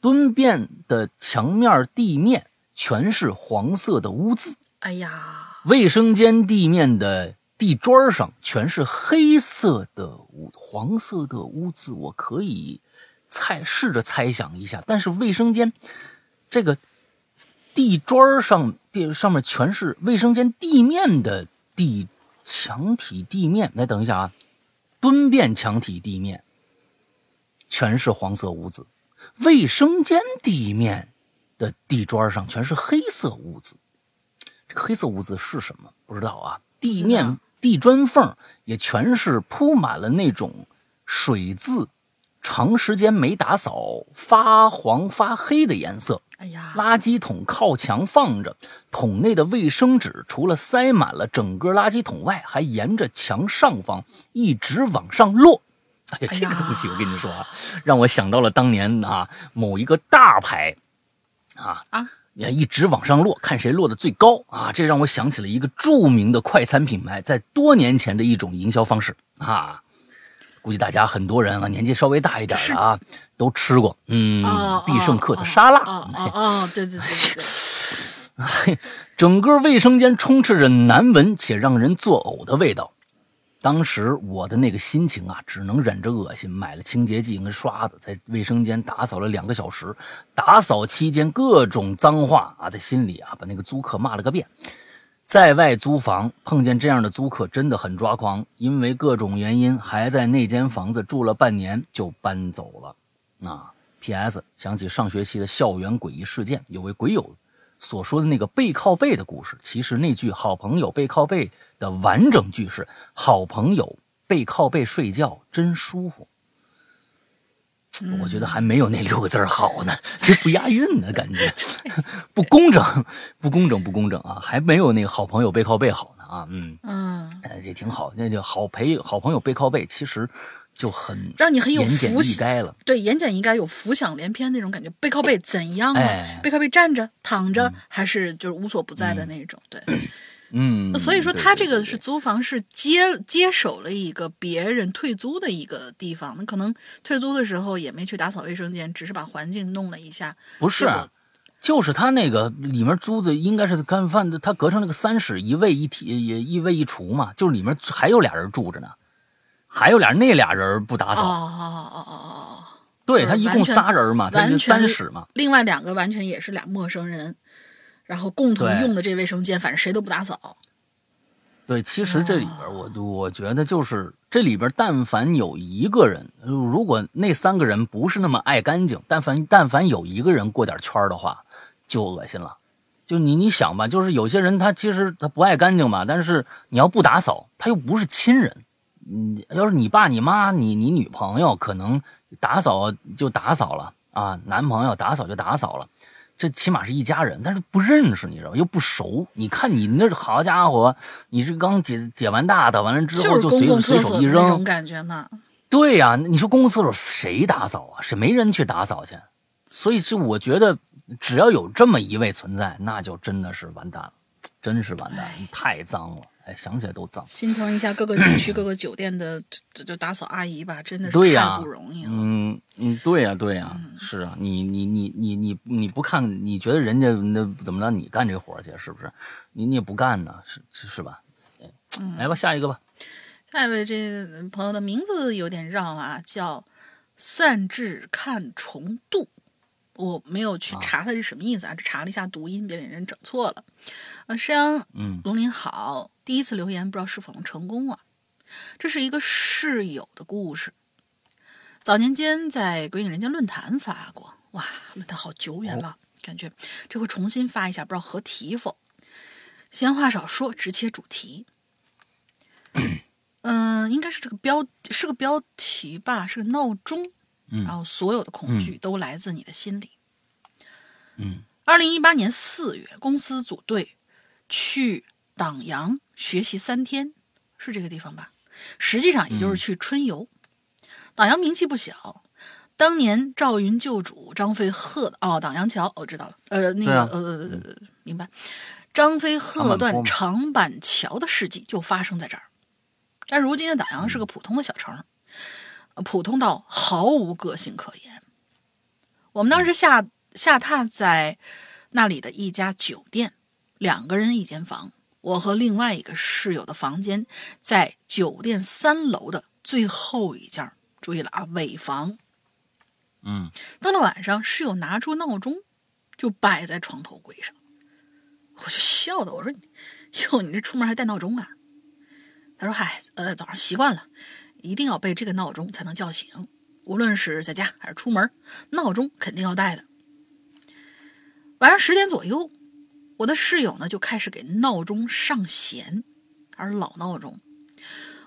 蹲便的墙面、地面全是黄色的污渍。哎呀，卫生间地面的地砖上全是黑色的污、黄色的污渍，我可以猜试着猜想一下，但是卫生间这个地砖上地上面全是卫生间地面的地墙体地面，来等一下啊，蹲便墙体地面全是黄色污渍，卫生间地面的地砖上全是黑色污渍。这个黑色污渍是什么？不知道啊。地面地砖缝也全是铺满了那种水渍，长时间没打扫发黄发黑的颜色。哎呀，垃圾桶靠墙放着，桶内的卫生纸除了塞满了整个垃圾桶外，还沿着墙上方一直往上落。哎呀，这个东西我跟你说啊，让我想到了当年啊某一个大牌啊啊，也一直往上落，看谁落的最高啊！这让我想起了一个著名的快餐品牌在多年前的一种营销方式啊。估计大家很多人啊，年纪稍微大一点的啊，都吃过。嗯哦，必胜客的沙拉。哦哦哦，对对对对对，整个卫生间充斥着难闻且让人作呕的味道。当时我的那个心情啊，只能忍着恶心，买了清洁剂跟刷子，在卫生间打扫了两个小时。打扫期间各种脏话啊，在心里啊把那个租客骂了个遍。在外租房碰见这样的租客真的很抓狂，因为各种原因还在那间房子住了半年就搬走了。啊，P.S. 想起上学期的校园诡异事件，有位鬼友所说的那个背靠背的故事，其实那句“好朋友背靠背”的完整句式“好朋友背靠背睡觉真舒服”。我觉得还没有那六个字儿好呢，这不押韵呢，感觉 不工整，不工整，不工整啊！还没有那个好朋友背靠背好呢啊，嗯，嗯，哎，这挺好，那就好陪好朋友背靠背，其实就很让你很有言简意福气赅了。对，言简意赅，有浮想联翩那种感觉。背靠背怎样啊？哎背靠背站着、躺着，还是就是无所不在的那种？对。嗯，那所以说，他这个是租房，是接接手了一个别人退租的一个地方。那可能退租的时候也没去打扫卫生间，只是把环境弄了一下。不是啊，就是他那个里面租子应该是干饭的，他隔成那个三室一卫一体也一卫一厨嘛，就是里面还有俩人住着呢，还有俩那俩人不打扫。哦哦哦哦哦哦，对他一共仨人嘛，他就完全三室嘛。另外两个完全也是俩陌生人，然后共同用的这卫生间，反正谁都不打扫。对，其实这里边我我觉得就是这里边，但凡有一个人，如果那三个人不是那么爱干净，但凡但凡有一个人过点圈儿的话，就恶心了。就你你想吧，就是有些人他其实他不爱干净嘛，但是你要不打扫，他又不是亲人。嗯，要是你爸你妈你你女朋友，可能打扫就打扫了啊，男朋友打扫就打扫了。这起码是一家人，但是不认识，你知道吗？又不熟。你看你那好家伙，你这刚解解完大的，完了之后就随随手一扔。的那种感觉嘛。对呀、你说公共厕所谁打扫啊？是没人去打扫去？所以就我觉得，只要有这么一位存在，那就真的是完蛋了，真是完蛋了，太脏了。哎，想起来都脏。心疼一下各个景区、各个酒店的 这这打扫阿姨吧，真的是太不容易了。嗯嗯，对呀、对呀、是啊，你你你你你你不看，你觉得人家那怎么着？你干这活儿去是不是？你你也不干呢，是是是吧？哎来吧，下一个吧。下一位这朋友的名字有点绕啊，叫散至看重度。我没有去查他是什么意思啊，只查了一下读音，别给人整错了。呃，山羊嗯龙鳞好，第一次留言不知道是否能成功啊。这是一个室友的故事，早年间在鬼影人间论坛发过，哇，论坛好久远了，感觉这回重新发一下，不知道合题否。闲话少说，直切主题。嗯、应该是这个标是个标题吧，是个闹钟。嗯然后所有的恐惧都来自你的心里。嗯二零一八年四月，公司组队去党阳学习三天，是这个地方吧？实际上也就是去春游。党阳名气不小，当年赵云救主张飞喝哦，党阳桥我、知道了，呃，那个、呃，明白。张飞喝断长板桥的事迹就发生在这儿，但如今的党阳是个普通的小城，呃普通到毫无个性可言。我们当时下下榻在那里的一家酒店，两个人一间房。我和另外一个室友的房间在酒店三楼的最后一间儿。注意了啊，尾房。嗯到了晚上，室友拿出闹钟，就摆在床头柜上。我就笑的，我说：“哟，你这出门还带闹钟啊？”他说：“嗨，呃，早上习惯了，一定要被这个闹钟才能叫醒，无论是在家还是出门，闹钟肯定要带的。”晚上十点左右，我的室友呢就开始给闹钟上弦，还是老闹钟，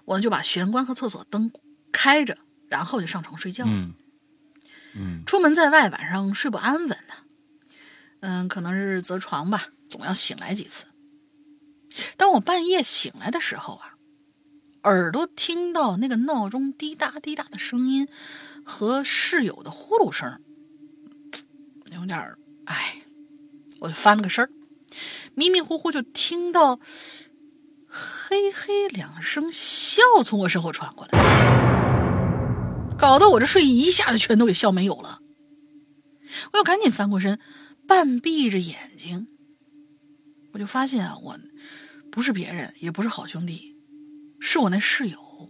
我就把玄关和厕所灯开着，然后就上床睡觉。嗯嗯出门在外，晚上睡不安稳呢。嗯，可能是择床吧，总要醒来几次。当我半夜醒来的时候啊，耳朵听到那个闹钟滴答滴答的声音和室友的呼噜声，有点儿哎，我就翻了个身儿，迷迷糊糊就听到嘿嘿两声笑从我身后传过来。搞得我这睡意一下子全都给笑没有了。我又赶紧翻过身，半闭着眼睛，我就发现啊，我不是别人，也不是好兄弟，是我那室友，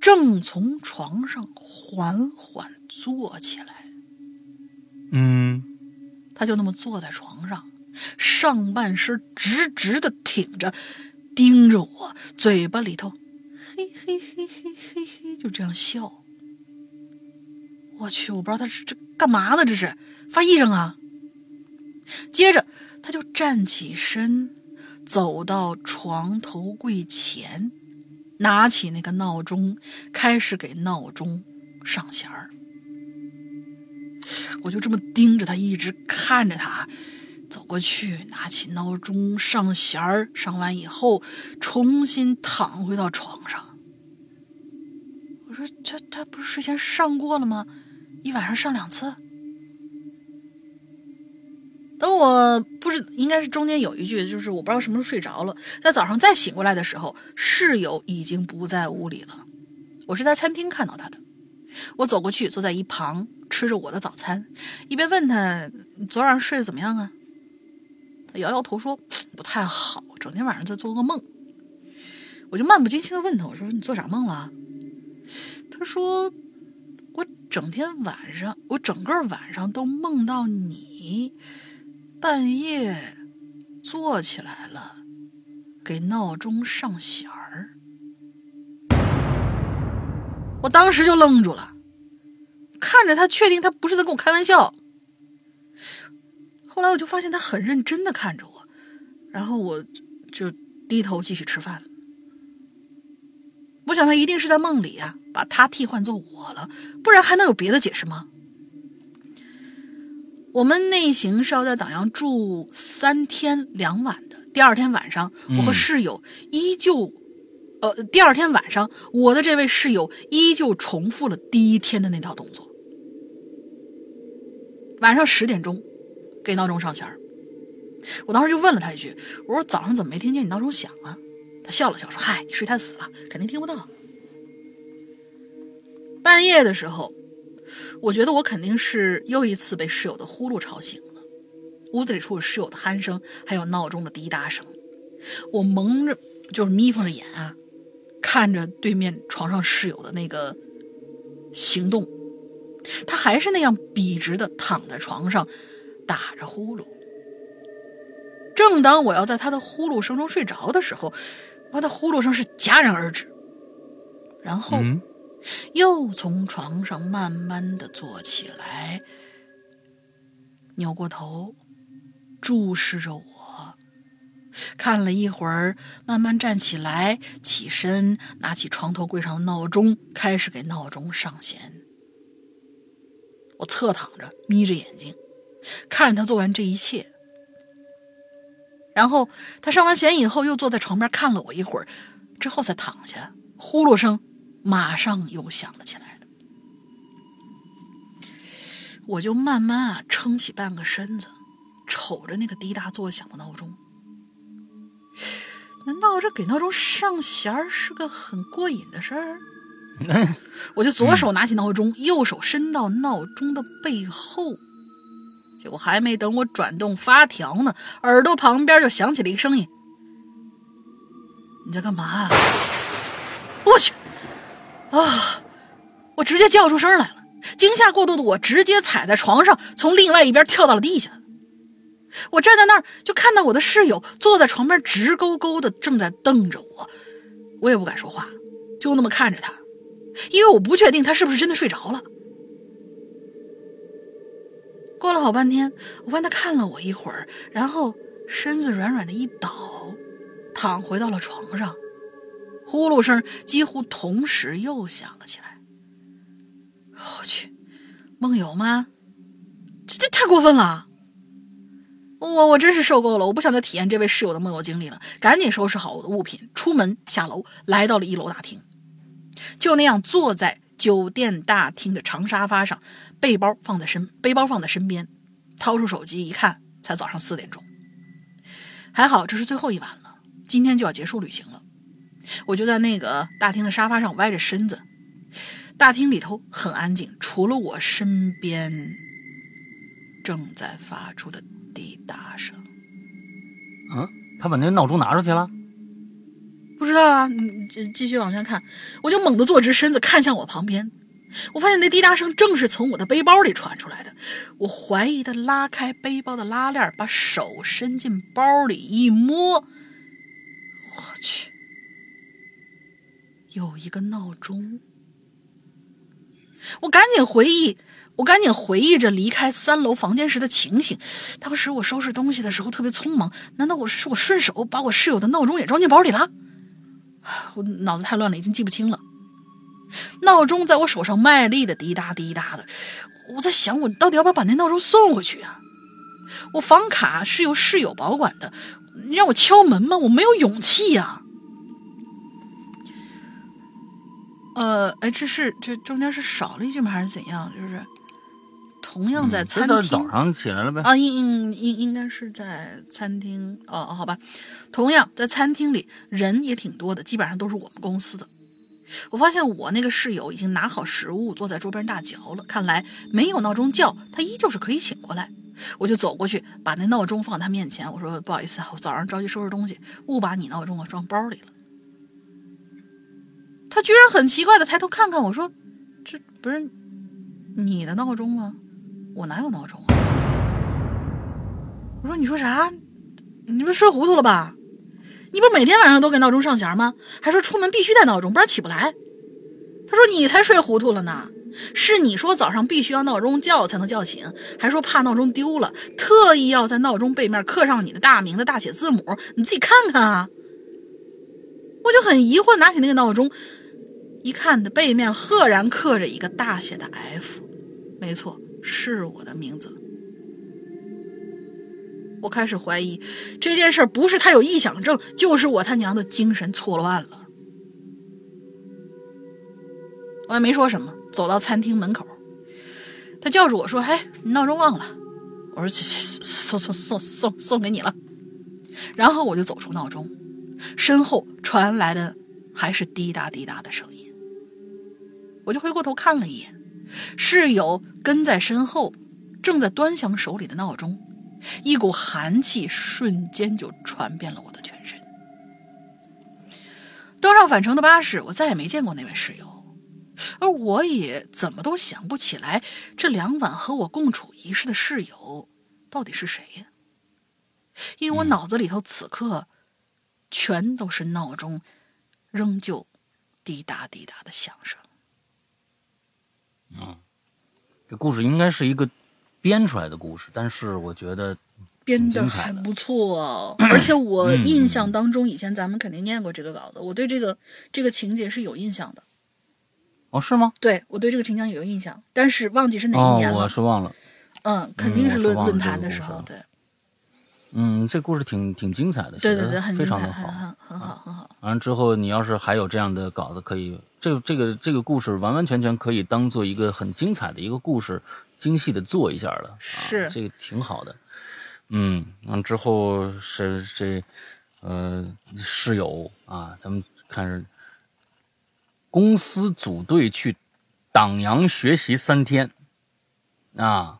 正从床上缓缓坐起来。嗯他就那么坐在床上，上半身直直的挺着，盯着我，嘴巴里头嘿嘿嘿嘿嘿嘿，就这样笑。我去，我不知道他是这干嘛呢？这是发癔症啊！接着，他就站起身，走到床头柜前，拿起那个闹钟，开始给闹钟上弦儿。我就这么盯着他，一直看着他，走过去，拿起闹钟上弦儿，上完以后，重新躺回到床上。我说：“他他不是睡前上过了吗？一晚上上两次。”等我不是应该是中间有一句，就是我不知道什么时候睡着了，在早上再醒过来的时候，室友已经不在屋里了。我是在餐厅看到他的。我走过去，坐在一旁吃着我的早餐，一边问他：“昨晚上睡得怎么样啊？”摇摇头说：“不太好，整天晚上在做噩梦。”我就漫不经心的问他：“我说你做啥梦了？”他说：“我整天晚上，我整个晚上都梦到你，半夜坐起来了，给闹钟上弦儿。我当时就愣住了，看着他，确定他不是在跟我开玩笑。后来我就发现他很认真的看着我，然后我就低头继续吃饭了。我想他一定是在梦里啊，把他替换做我了，不然还能有别的解释吗？我们那行是要在党阳住三天两晚的。第二天晚上，我和室友依旧，呃，第二天晚上，我的这位室友依旧重复了第一天的那套动作。晚上十点钟，给闹钟上弦。我当时就问了他一句：“我说早上怎么没听见你闹钟响啊？”他笑了笑说：“嗨，你睡太死了，肯定听不到。”半夜的时候，我觉得我肯定是又一次被室友的呼噜吵醒了。屋子里除了室友的鼾声，还有闹钟的滴答声。我蒙着，就是眯缝着眼啊，看着对面床上室友的那个行动，他还是那样笔直的躺在床上，打着呼噜。正当我要在他的呼噜声中睡着的时候，他的呼噜声是戛然而止，然后又从床上慢慢的坐起来，扭过头，注视着我，看了一会儿，慢慢站起来，起身，拿起床头柜上的闹钟，开始给闹钟上弦。我侧躺着，眯着眼睛，看着他做完这一切。然后他上完弦以后，又坐在床边看了我一会儿，之后才躺下。呼噜声马上又响了起来。我就慢慢啊撑起半个身子，瞅着那个滴答作响的闹钟。难道这给闹钟上弦是个很过瘾的事儿？我就左手拿起闹钟，右手伸到闹钟的背后。结果还没等我转动发条呢，耳朵旁边就响起了一个声音：“你在干嘛？”啊我去！啊！我直接叫出声来了。惊吓过度的我直接踩在床上，从另外一边跳到了地下。我站在那儿，就看到我的室友坐在床边，直勾勾的正在瞪着我。我也不敢说话，就那么看着他，因为我不确定他是不是真的睡着了。过了好半天，我发现他看了我一会儿，然后身子软软的一倒，躺回到了床上，呼噜声几乎同时又响了起来。我去，梦游吗？这这太过分了！我我真是受够了，我不想再体验这位室友的梦游经历了，赶紧收拾好我的物品，出门下楼，来到了一楼大厅，就那样坐在。酒店大厅的长沙发上，背包放在身，背包放在身边，掏出手机一看，才早上四点钟。还好这是最后一晚了，今天就要结束旅行了。我就在那个大厅的沙发上歪着身子，大厅里头很安静，除了我身边正在发出的滴答声。嗯，他把那闹钟拿出去了。不知道啊，你继继续往下看，我就猛地坐直身子看向我旁边，我发现那滴答声正是从我的背包里传出来的。我怀疑的拉开背包的拉链，把手伸进包里一摸，我去，有一个闹钟。我赶紧回忆，我赶紧回忆着离开三楼房间时的情形。当时我收拾东西的时候特别匆忙，难道我是我顺手把我室友的闹钟也装进包里了？我脑子太乱了，已经记不清了。闹钟在我手上卖力的滴答滴答的，我在想，我到底要不要把那闹钟送回去啊？我房卡是由室友保管的，你让我敲门吗？我没有勇气呀。呃，哎，这是这中间是少了一句吗？还是怎样？就是。同样在餐厅，早上起来了呗？啊，应应应应该是在餐厅哦，好吧。同样在餐厅里，人也挺多的，基本上都是我们公司的。我发现我那个室友已经拿好食物，坐在桌边大嚼了。看来没有闹钟叫，他依旧是可以醒过来。我就走过去，把那闹钟放他面前，我说：“不好意思，我早上着急收拾东西，误把你闹钟啊装包里了。”他居然很奇怪的抬头看看我说：“这不是？”你的闹钟吗？我哪有闹钟啊？我说你说啥？你不是睡糊涂了吧？你不是每天晚上都给闹钟上弦吗？还说出门必须带闹钟，不然起不来。他说你才睡糊涂了呢，是你说早上必须要闹钟叫才能叫醒，还说怕闹钟丢了，特意要在闹钟背面刻上你的大名的大写字母，你自己看看啊。我就很疑惑，拿起那个闹钟，一看的背面赫然刻着一个大写的 F，没错，是我的名字。我开始怀疑这件事不是他有臆想症，就是我他娘的精神错乱了。我也没说什么，走到餐厅门口，他叫住我说：“哎，你闹钟忘了。”我说：“送送送送送给你了。”然后我就走出闹钟，身后传来的还是滴答滴答的声音。我就回过头看了一眼，室友跟在身后，正在端详手里的闹钟。一股寒气瞬间就传遍了我的全身。登上返程的巴士，我再也没见过那位室友，而我也怎么都想不起来这两晚和我共处一室的室友到底是谁呀？因为我脑子里头此刻全都是闹钟仍旧滴答滴答的响声。嗯，这故事应该是一个。编出来的故事，但是我觉得编的还不错，而且我印象当中，以前咱们肯定念过这个稿子，我对这个这个情节是有印象的。哦，是吗？对，我对这个情节有印象，但是忘记是哪一年了。我是忘了。嗯，肯定是论论坛的时候，对。嗯，这故事挺挺精彩的，对对对，很非常的好，很很好，很好。完了之后，你要是还有这样的稿子，可以，这这个这个故事完完全全可以当做一个很精彩的一个故事。精细的做一下了，是。这个挺好的，嗯，完之后是这，呃，室友啊，咱们看，公司组队去党阳学习三天，啊，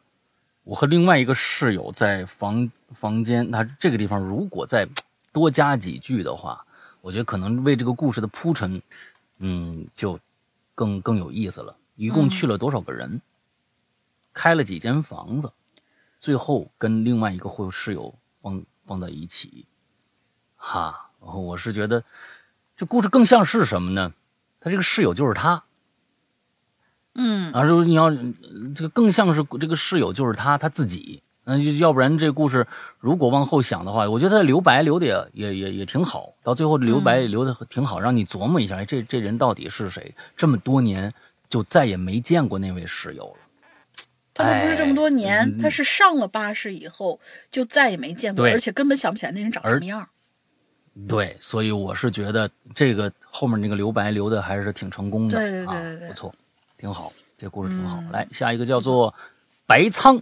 我和另外一个室友在房房间，他这个地方如果再多加几句的话，我觉得可能为这个故事的铺陈，嗯，就更更有意思了。一共去了多少个人？开了几间房子，最后跟另外一个会室友帮帮在一起，哈，然后我是觉得这故事更像是什么呢？他这个室友就是他，嗯，而说你要这个更像是这个室友就是他他自己，那就要不然这故事如果往后想的话，我觉得他留白留的也也也也挺好，到最后留白留的挺好，让你琢磨一下，这这人到底是谁？这么多年就再也没见过那位室友了。他不是这么多年，他是上了巴士以后就再也没见过，而且根本想不起来那人长什么样。对，所以我是觉得这个后面那个留白留的还是挺成功的，对对对对对，不错，挺好，这故事挺好。来下一个叫做白仓，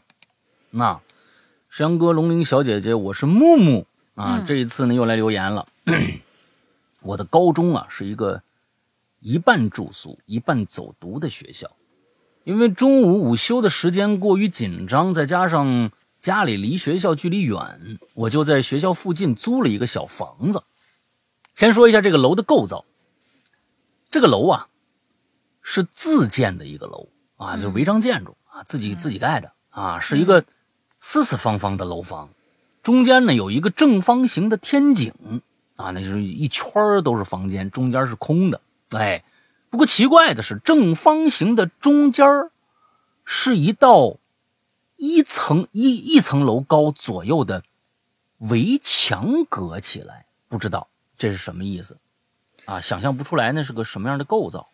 那山羊哥、龙鳞小姐姐，我是木木啊，这一次呢又来留言了。我的高中啊是一个一半住宿一半走读的学校。因为中午午休的时间过于紧张，再加上家里离学校距离远，我就在学校附近租了一个小房子。先说一下这个楼的构造，这个楼啊是自建的一个楼啊，就违章建筑啊，自己自己盖的啊，是一个四四方方的楼房，中间呢有一个正方形的天井啊，那就是一圈都是房间，中间是空的，哎。不过奇怪的是，正方形的中间是一道一层一一层楼高左右的围墙隔起来，不知道这是什么意思啊？想象不出来那是个什么样的构造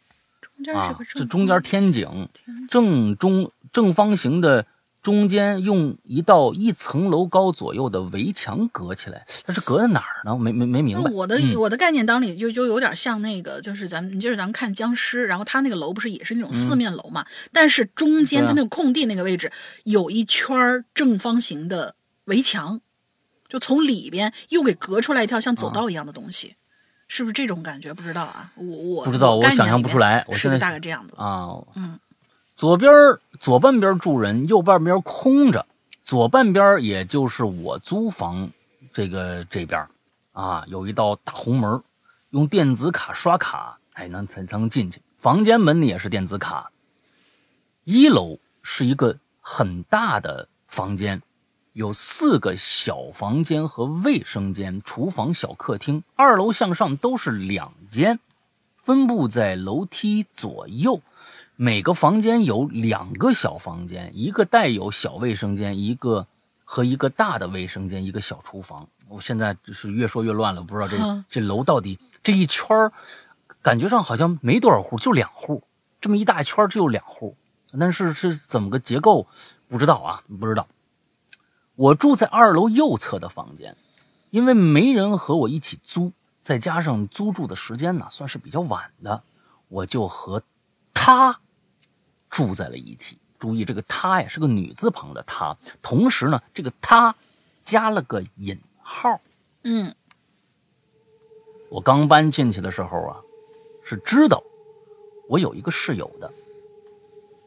啊？这中间天井正中正方形的。中间用一道一层楼高左右的围墙隔起来，它是隔在哪儿呢？没没没明白。我的我的概念当里就就有点像那个，就是咱们就是咱们看僵尸，然后他那个楼不是也是那种四面楼嘛？但是中间它那个空地那个位置有一圈正方形的围墙，就从里边又给隔出来一条像走道一样的东西，是不是这种感觉？不知道啊，我我不知道，我想象不出来。我现在大概这样子啊，嗯。左边左半边住人，右半边空着。左半边也就是我租房这个这边啊，有一道大红门，用电子卡刷卡，哎，能才才能进去。房间门呢也是电子卡。一楼是一个很大的房间，有四个小房间和卫生间、厨房、小客厅。二楼向上都是两间，分布在楼梯左右。每个房间有两个小房间，一个带有小卫生间，一个和一个大的卫生间，一个小厨房。我现在是越说越乱了，不知道这这楼到底这一圈儿，感觉上好像没多少户，就两户。这么一大圈只有两户，但是是怎么个结构？不知道啊，不知道。我住在二楼右侧的房间，因为没人和我一起租，再加上租住的时间呢算是比较晚的，我就和他住在了一起。注意，这个“他”呀是个女字旁的“他”，同时呢，这个“他”加了个引。号，嗯，我刚搬进去的时候啊，是知道我有一个室友的，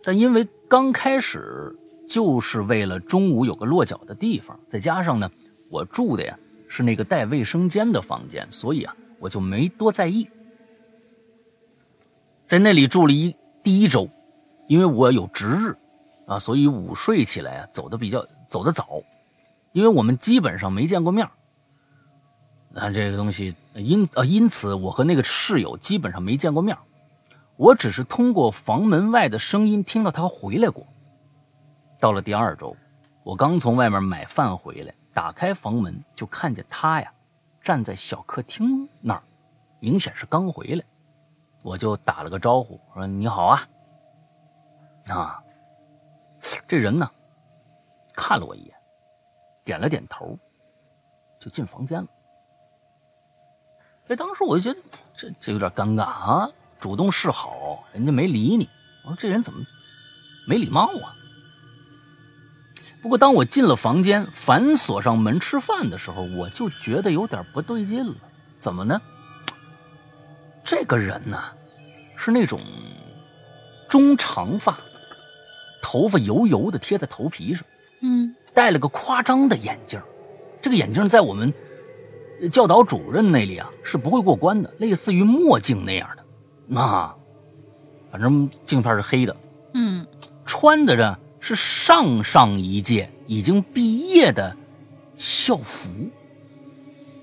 但因为刚开始就是为了中午有个落脚的地方，再加上呢，我住的呀是那个带卫生间的房间，所以啊，我就没多在意。在那里住了一第一周，因为我有值日啊，所以午睡起来啊走的比较走的早。因为我们基本上没见过面啊，这个东西因啊，因此我和那个室友基本上没见过面我只是通过房门外的声音听到他回来过。到了第二周，我刚从外面买饭回来，打开房门就看见他呀，站在小客厅那儿，明显是刚回来。我就打了个招呼，说：“你好啊。”啊，这人呢，看了我一眼。点了点头，就进房间了。哎，当时我就觉得这这有点尴尬啊！主动示好，人家没理你。我说这人怎么没礼貌啊？不过当我进了房间，反锁上门吃饭的时候，我就觉得有点不对劲了。怎么呢？这个人呢，是那种中长发，头发油油的贴在头皮上。嗯。戴了个夸张的眼镜，这个眼镜在我们教导主任那里啊是不会过关的，类似于墨镜那样的，啊，反正镜片是黑的。嗯，穿的呢是上上一届已经毕业的校服。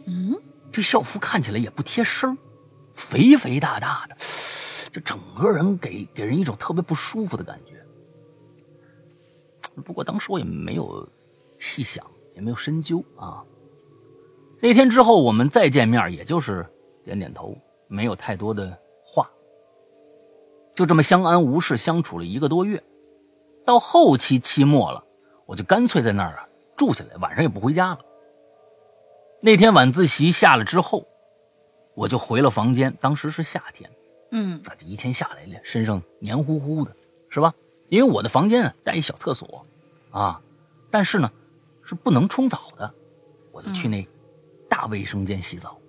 嗯，这校服看起来也不贴身肥肥大大的，就整个人给给人一种特别不舒服的感觉。不过当时我也没有。细想也没有深究啊。那天之后，我们再见面，也就是点点头，没有太多的话，就这么相安无事相处了一个多月。到后期期末了，我就干脆在那儿啊住下来，晚上也不回家了。那天晚自习下了之后，我就回了房间。当时是夏天，嗯，这一天下来了，身上黏糊糊的，是吧？因为我的房间啊带一小厕所，啊，但是呢。是不能冲澡的，我就去那大卫生间洗澡。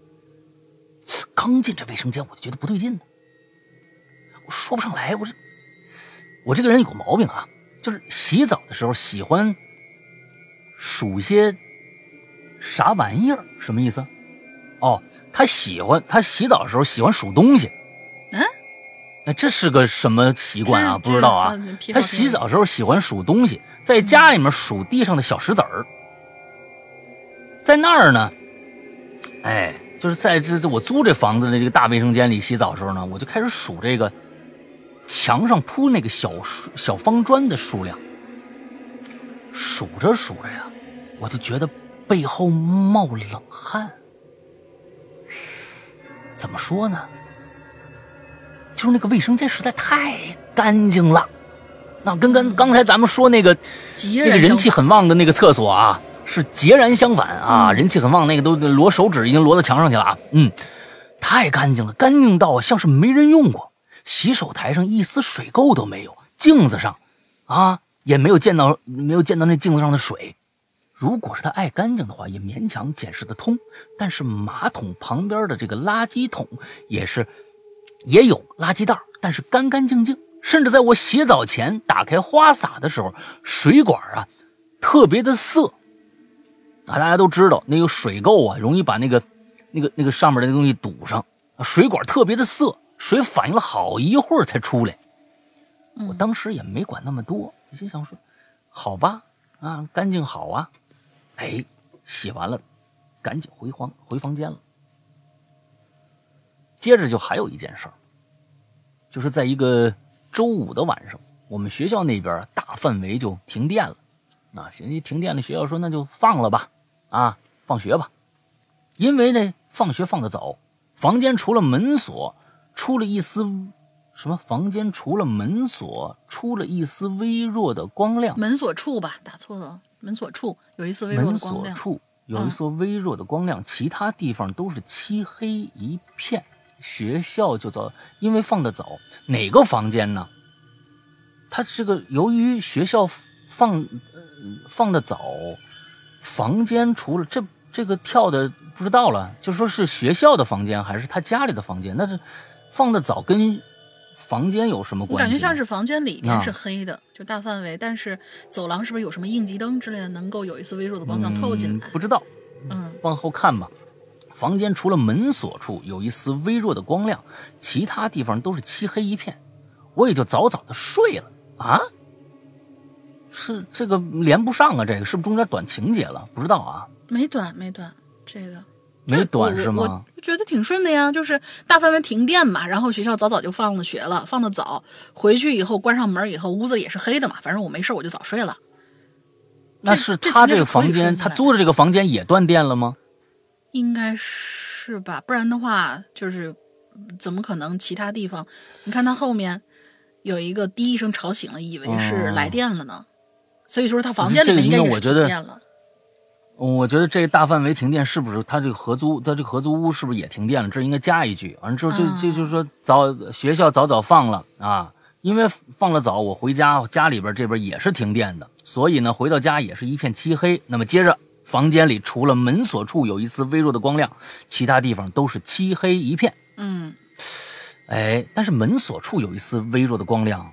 刚进这卫生间，我就觉得不对劲呢。我说不上来，我这我这个人有毛病啊，就是洗澡的时候喜欢数些啥玩意儿，什么意思？哦，他喜欢他洗澡的时候喜欢数东西。嗯，那这是个什么习惯啊？不知道啊。他洗澡的时候喜欢数东西。在家里面数地上的小石子儿，在那儿呢，哎，就是在这这我租这房子的这个大卫生间里洗澡的时候呢，我就开始数这个墙上铺那个小小方砖的数量。数着数着呀，我就觉得背后冒冷汗。怎么说呢？就是那个卫生间实在太干净了。那跟刚刚才咱们说那个那个人气很旺的那个厕所啊，是截然相反啊！人气很旺那个都摞手指已经摞到墙上去了啊！嗯，太干净了，干净到像是没人用过。洗手台上一丝水垢都没有，镜子上啊也没有见到没有见到那镜子上的水。如果是他爱干净的话，也勉强解释得通。但是马桶旁边的这个垃圾桶也是也有垃圾袋，但是干干净净。甚至在我洗澡前打开花洒的时候，水管啊特别的涩啊，大家都知道那个水垢啊容易把那个那个那个上面的东西堵上，水管特别的涩，水反应了好一会儿才出来。我当时也没管那么多，心想说，好吧，啊，干净好啊，哎，洗完了，赶紧回房回房间了。接着就还有一件事儿，就是在一个周五的晚上，我们学校那边大范围就停电了。啊，行，一停电了，学校说那就放了吧，啊，放学吧。因为呢，放学放的早，房间除了门锁出了一丝什么？房间除了门锁出了一丝微弱的光亮。门锁处吧，打错了，门锁处有一丝微弱的光亮。门锁处有一丝微弱的光亮，其他地方都是漆黑一片。学校就早，因为放的早，哪个房间呢？他这个由于学校放放的早，房间除了这这个跳的不知道了，就说是学校的房间还是他家里的房间？那是放的早跟房间有什么关系？感觉像是房间里面是黑的，就大范围，但是走廊是不是有什么应急灯之类的，能够有一丝微弱的光亮透进来？不知道，嗯，往后看吧。房间除了门锁处有一丝微弱的光亮，其他地方都是漆黑一片。我也就早早的睡了啊。是这个连不上啊？这个是不是中间短情节了？不知道啊。没短，没短，这个没短是吗？我觉得挺顺的呀，就是大范围停电嘛，然后学校早早就放了学了，放的早，回去以后关上门以后，屋子也是黑的嘛，反正我没事我就早睡了。那是他这个房间，他租的这个房间也断电了吗？应该是吧，不然的话就是怎么可能其他地方？你看他后面有一个滴一声吵醒了，以为是来电了呢。所以说他房间里面应该是停电了。我觉得这大范围停电是不是他这个合租？他这个合租屋是不是也停电了？这应该加一句，完了之后就就就是说早学校早早放了啊，因为放了早，我回家家里边这边也是停电的，所以呢回到家也是一片漆黑。那么接着。房间里除了门锁处有一丝微弱的光亮，其他地方都是漆黑一片。嗯，哎，但是门锁处有一丝微弱的光亮，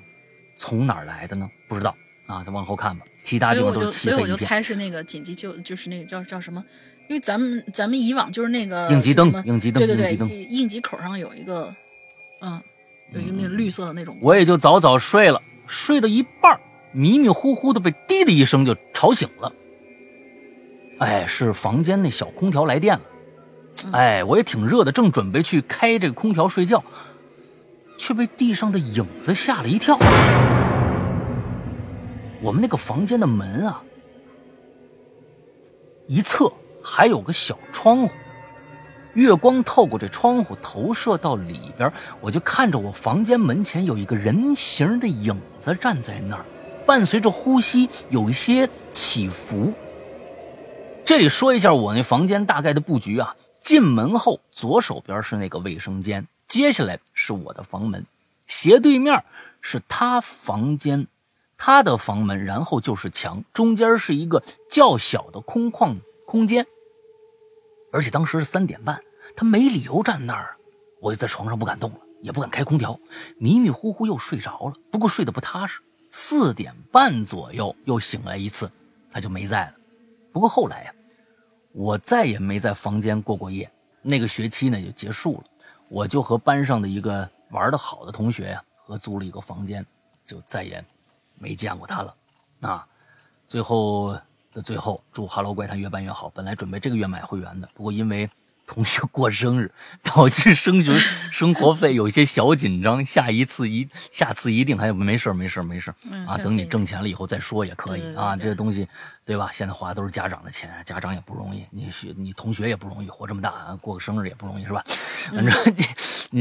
从哪儿来的呢？不知道啊，再往后看吧。其他地方都是。所以我就猜是那个紧急救，就是那个叫叫什么？因为咱们咱们以往就是那个应急灯，应急灯，对对对，应急口上有一个，嗯，有一个那绿色的那种。我也就早早睡了，睡到一半，迷迷糊糊的被滴的一声就吵醒了。哎，是房间那小空调来电了。哎，我也挺热的，正准备去开这个空调睡觉，却被地上的影子吓了一跳。我们那个房间的门啊，一侧还有个小窗户，月光透过这窗户投射到里边，我就看着我房间门前有一个人形的影子站在那儿，伴随着呼吸有一些起伏。这里说一下我那房间大概的布局啊，进门后左手边是那个卫生间，接下来是我的房门，斜对面是他房间，他的房门，然后就是墙，中间是一个较小的空旷空间。而且当时是三点半，他没理由站那儿，我就在床上不敢动了，也不敢开空调，迷迷糊糊又睡着了，不过睡得不踏实。四点半左右又醒来一次，他就没在了。不过后来呀。我再也没在房间过过夜，那个学期呢就结束了，我就和班上的一个玩的好的同学呀合租了一个房间，就再也没见过他了。啊，最后的最后，祝《哈喽怪谈》越办越好。本来准备这个月买会员的，不过因为。同学过生日，导致升学生活费有一些小紧张。下一次一下次一定还有没事没事没事啊！等你挣钱了以后再说也可以啊。这些东西，对吧？现在花的都是家长的钱，家长也不容易，你学你同学也不容易，活这么大过个生日也不容易，是吧？反正你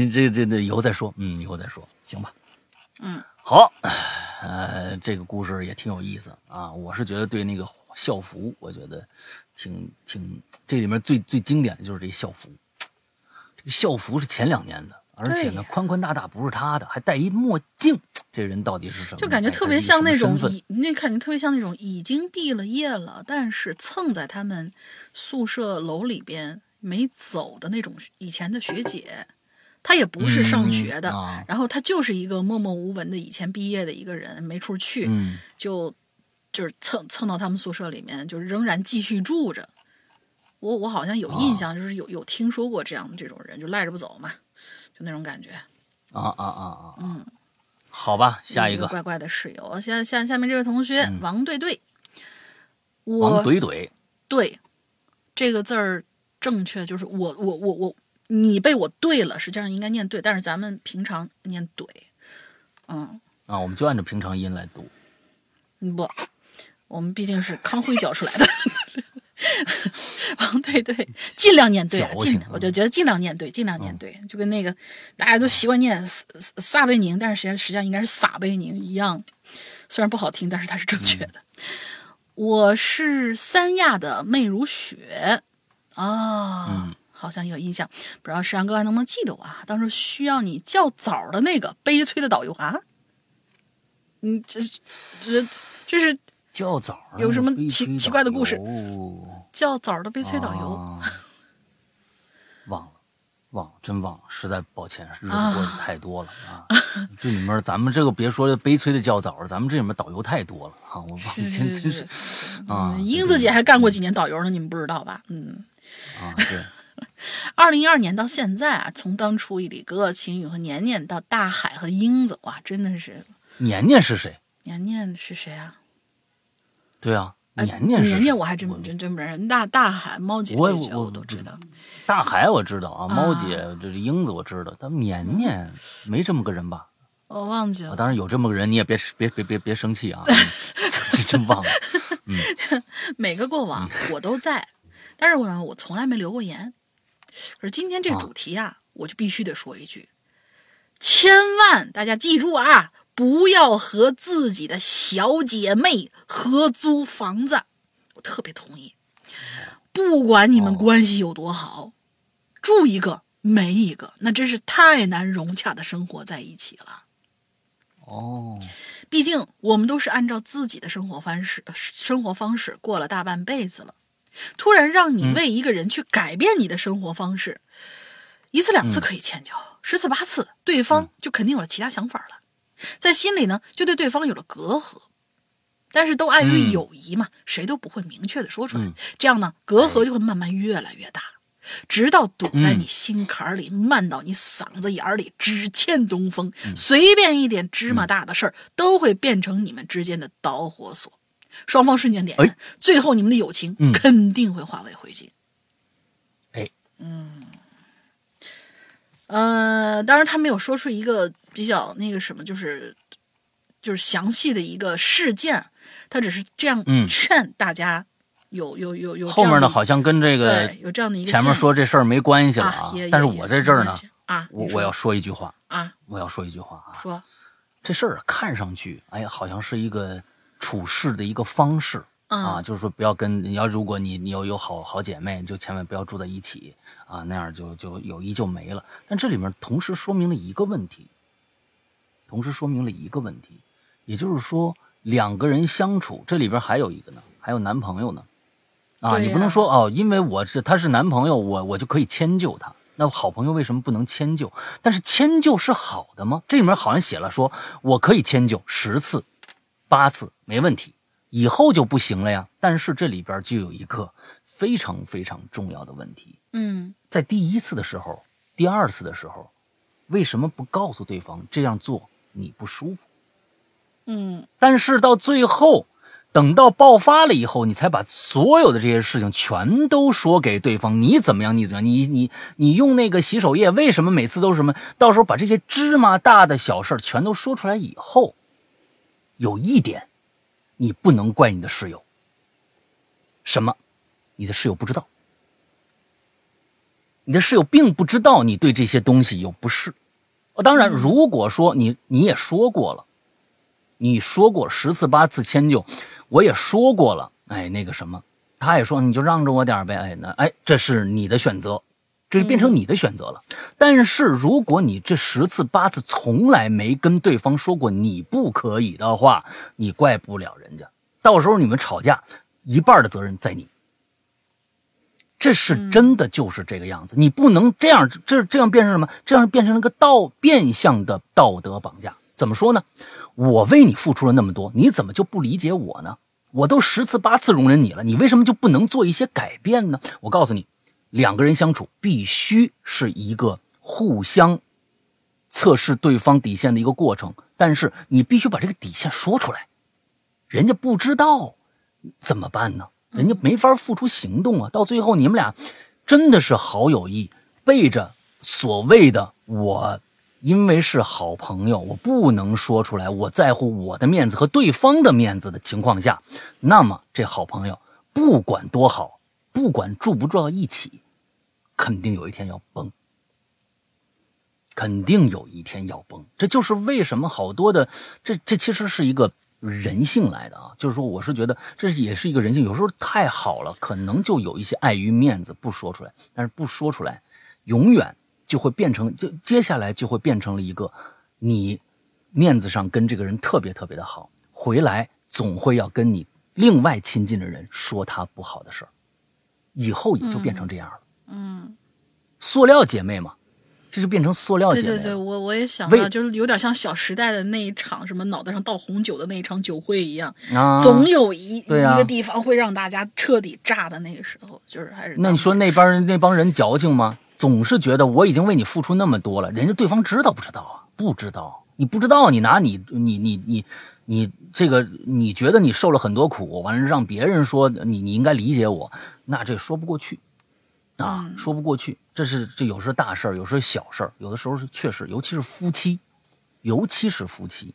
你这这这以后再说，嗯，以后再说，行吧？嗯，好，呃，这个故事也挺有意思啊。我是觉得对那个校服，我觉得。挺挺，这里面最最经典的就是这校服。这个校服是前两年的，而且呢宽宽大大，不是他的，还戴一墨镜。这人到底是什么？就感觉特别像那种已，那感觉特别像那种已经毕了业了，但是蹭在他们宿舍楼里边没走的那种以前的学姐。他也不是上学的，然后他就是一个默默无闻的以前毕业的一个人，没处去，就。就是蹭蹭到他们宿舍里面，就仍然继续住着。我我好像有印象，就是有有听说过这样的这种人，就赖着不走嘛，就那种感觉。啊啊啊啊！嗯，好吧，下一个怪怪的室友。下下下面这位同学王对对，王怼怼，对这个字儿正确就是我我我我你被我对了，实际上应该念对，但是咱们平常念怼，嗯啊，我们就按照平常音来读。不，我们毕竟是康辉教出来的。王对对，尽量念对，尽我就觉得尽量念对，尽量念对，就跟那个大家都习惯念撒撒贝宁，但是实际上实际上应该是撒贝宁一样，虽然不好听，但是它是正确的。我是三亚的媚如雪啊，好像有印象，不知道石阳哥还能不能记得我啊？当时需要你较早的那个悲催的导游啊，嗯，这这这是。较早有什么奇奇怪的故事？较早的悲催导游，忘了，忘了，真忘了，实在抱歉，日子过得太多了啊！这里面咱们这个别说悲催的较早了，咱们这里面导游太多了啊！我忘了，真真是啊！英子姐还干过几年导游呢，你们不知道吧？嗯啊，对。二零一二年到现在啊，从当初李哥、秦宇和年年到大海和英子，哇，真的是。年年是谁？年年是谁啊？对啊，年年年年我还真真真不认识。大大海猫姐这这我都知道。大海我知道啊，猫姐这是英子我知道，但年年没这么个人吧？我忘记了。当然有这么个人，你也别别别别别生气啊！这真忘了。嗯，每个过往我都在，但是我呢，我从来没留过言。可是今天这主题啊，我就必须得说一句：千万大家记住啊！不要和自己的小姐妹合租房子，我特别同意。不管你们关系有多好，住一个没一个，那真是太难融洽的生活在一起了。哦，毕竟我们都是按照自己的生活方式生活方式过了大半辈子了，突然让你为一个人去改变你的生活方式，一次两次可以迁就，十次八次，对方就肯定有了其他想法了。在心里呢，就对对方有了隔阂，但是都碍于友谊嘛，谁都不会明确的说出来。这样呢，隔阂就会慢慢越来越大，直到堵在你心坎里，漫到你嗓子眼里，只欠东风。随便一点芝麻大的事儿，都会变成你们之间的导火索，双方瞬间点燃，最后你们的友情肯定会化为灰烬。哎，嗯，呃，当然他没有说出一个。比较那个什么，就是就是详细的一个事件，他只是这样劝大家，有有有有后面呢，好像跟这个有这样的一个前面说这事儿没关系了啊。但是我在这儿呢啊，我我要说一句话啊，我要说一句话啊，说。这事儿看上去，哎呀，好像是一个处事的一个方式啊，就是说不要跟你要，如果你你有有好好姐妹，就千万不要住在一起啊，那样就就友谊就没了。但这里面同时说明了一个问题。同时说明了一个问题，也就是说，两个人相处，这里边还有一个呢，还有男朋友呢，啊，你不能说哦，因为我是他是男朋友，我我就可以迁就他。那好朋友为什么不能迁就？但是迁就是好的吗？这里面好像写了，说我可以迁就十次、八次没问题，以后就不行了呀。但是这里边就有一个非常非常重要的问题，嗯，在第一次的时候，第二次的时候，为什么不告诉对方这样做？你不舒服，嗯，但是到最后，等到爆发了以后，你才把所有的这些事情全都说给对方。你怎么样？你怎么样？你你你用那个洗手液，为什么每次都是什么？到时候把这些芝麻大的小事全都说出来以后，有一点，你不能怪你的室友。什么？你的室友不知道，你的室友并不知道你对这些东西有不适。当然，如果说你你也说过了，你说过十次八次迁就，我也说过了，哎，那个什么，他也说你就让着我点呗，哎，那哎，这是你的选择，这就变成你的选择了。但是如果你这十次八次从来没跟对方说过你不可以的话，你怪不了人家，到时候你们吵架，一半的责任在你。这是真的，就是这个样子。你不能这样，这这样变成什么？这样变成了个道变相的道德绑架。怎么说呢？我为你付出了那么多，你怎么就不理解我呢？我都十次八次容忍你了，你为什么就不能做一些改变呢？我告诉你，两个人相处必须是一个互相测试对方底线的一个过程。但是你必须把这个底线说出来，人家不知道怎么办呢？人家没法付出行动啊！到最后你们俩真的是好友谊，背着所谓的我，因为是好朋友，我不能说出来，我在乎我的面子和对方的面子的情况下，那么这好朋友不管多好，不管住不住到一起，肯定有一天要崩。肯定有一天要崩，这就是为什么好多的这这其实是一个人性来的啊，就是说我是觉得这也是一个人性，有时候太好了，可能就有一些碍于面子不说出来，但是不说出来，永远就会变成就接下来就会变成了一个你面子上跟这个人特别特别的好，回来总会要跟你另外亲近的人说他不好的事儿，以后也就变成这样了，塑料姐妹嘛。这就变成塑料姐妹对对对，我我也想到，就是有点像《小时代》的那一场什么脑袋上倒红酒的那一场酒会一样，啊，总有一、啊、一个地方会让大家彻底炸的那个时候，就是还是。那你说那帮那帮人矫情吗？总是觉得我已经为你付出那么多了，人家对方知道不知道啊？不知道，你不知道，你拿你你你你你这个你觉得你受了很多苦，完了让别人说你你应该理解我，那这说不过去。啊，说不过去，这是这有时候大事儿，有时候小事儿，有的时候是确实，尤其是夫妻，尤其是夫妻，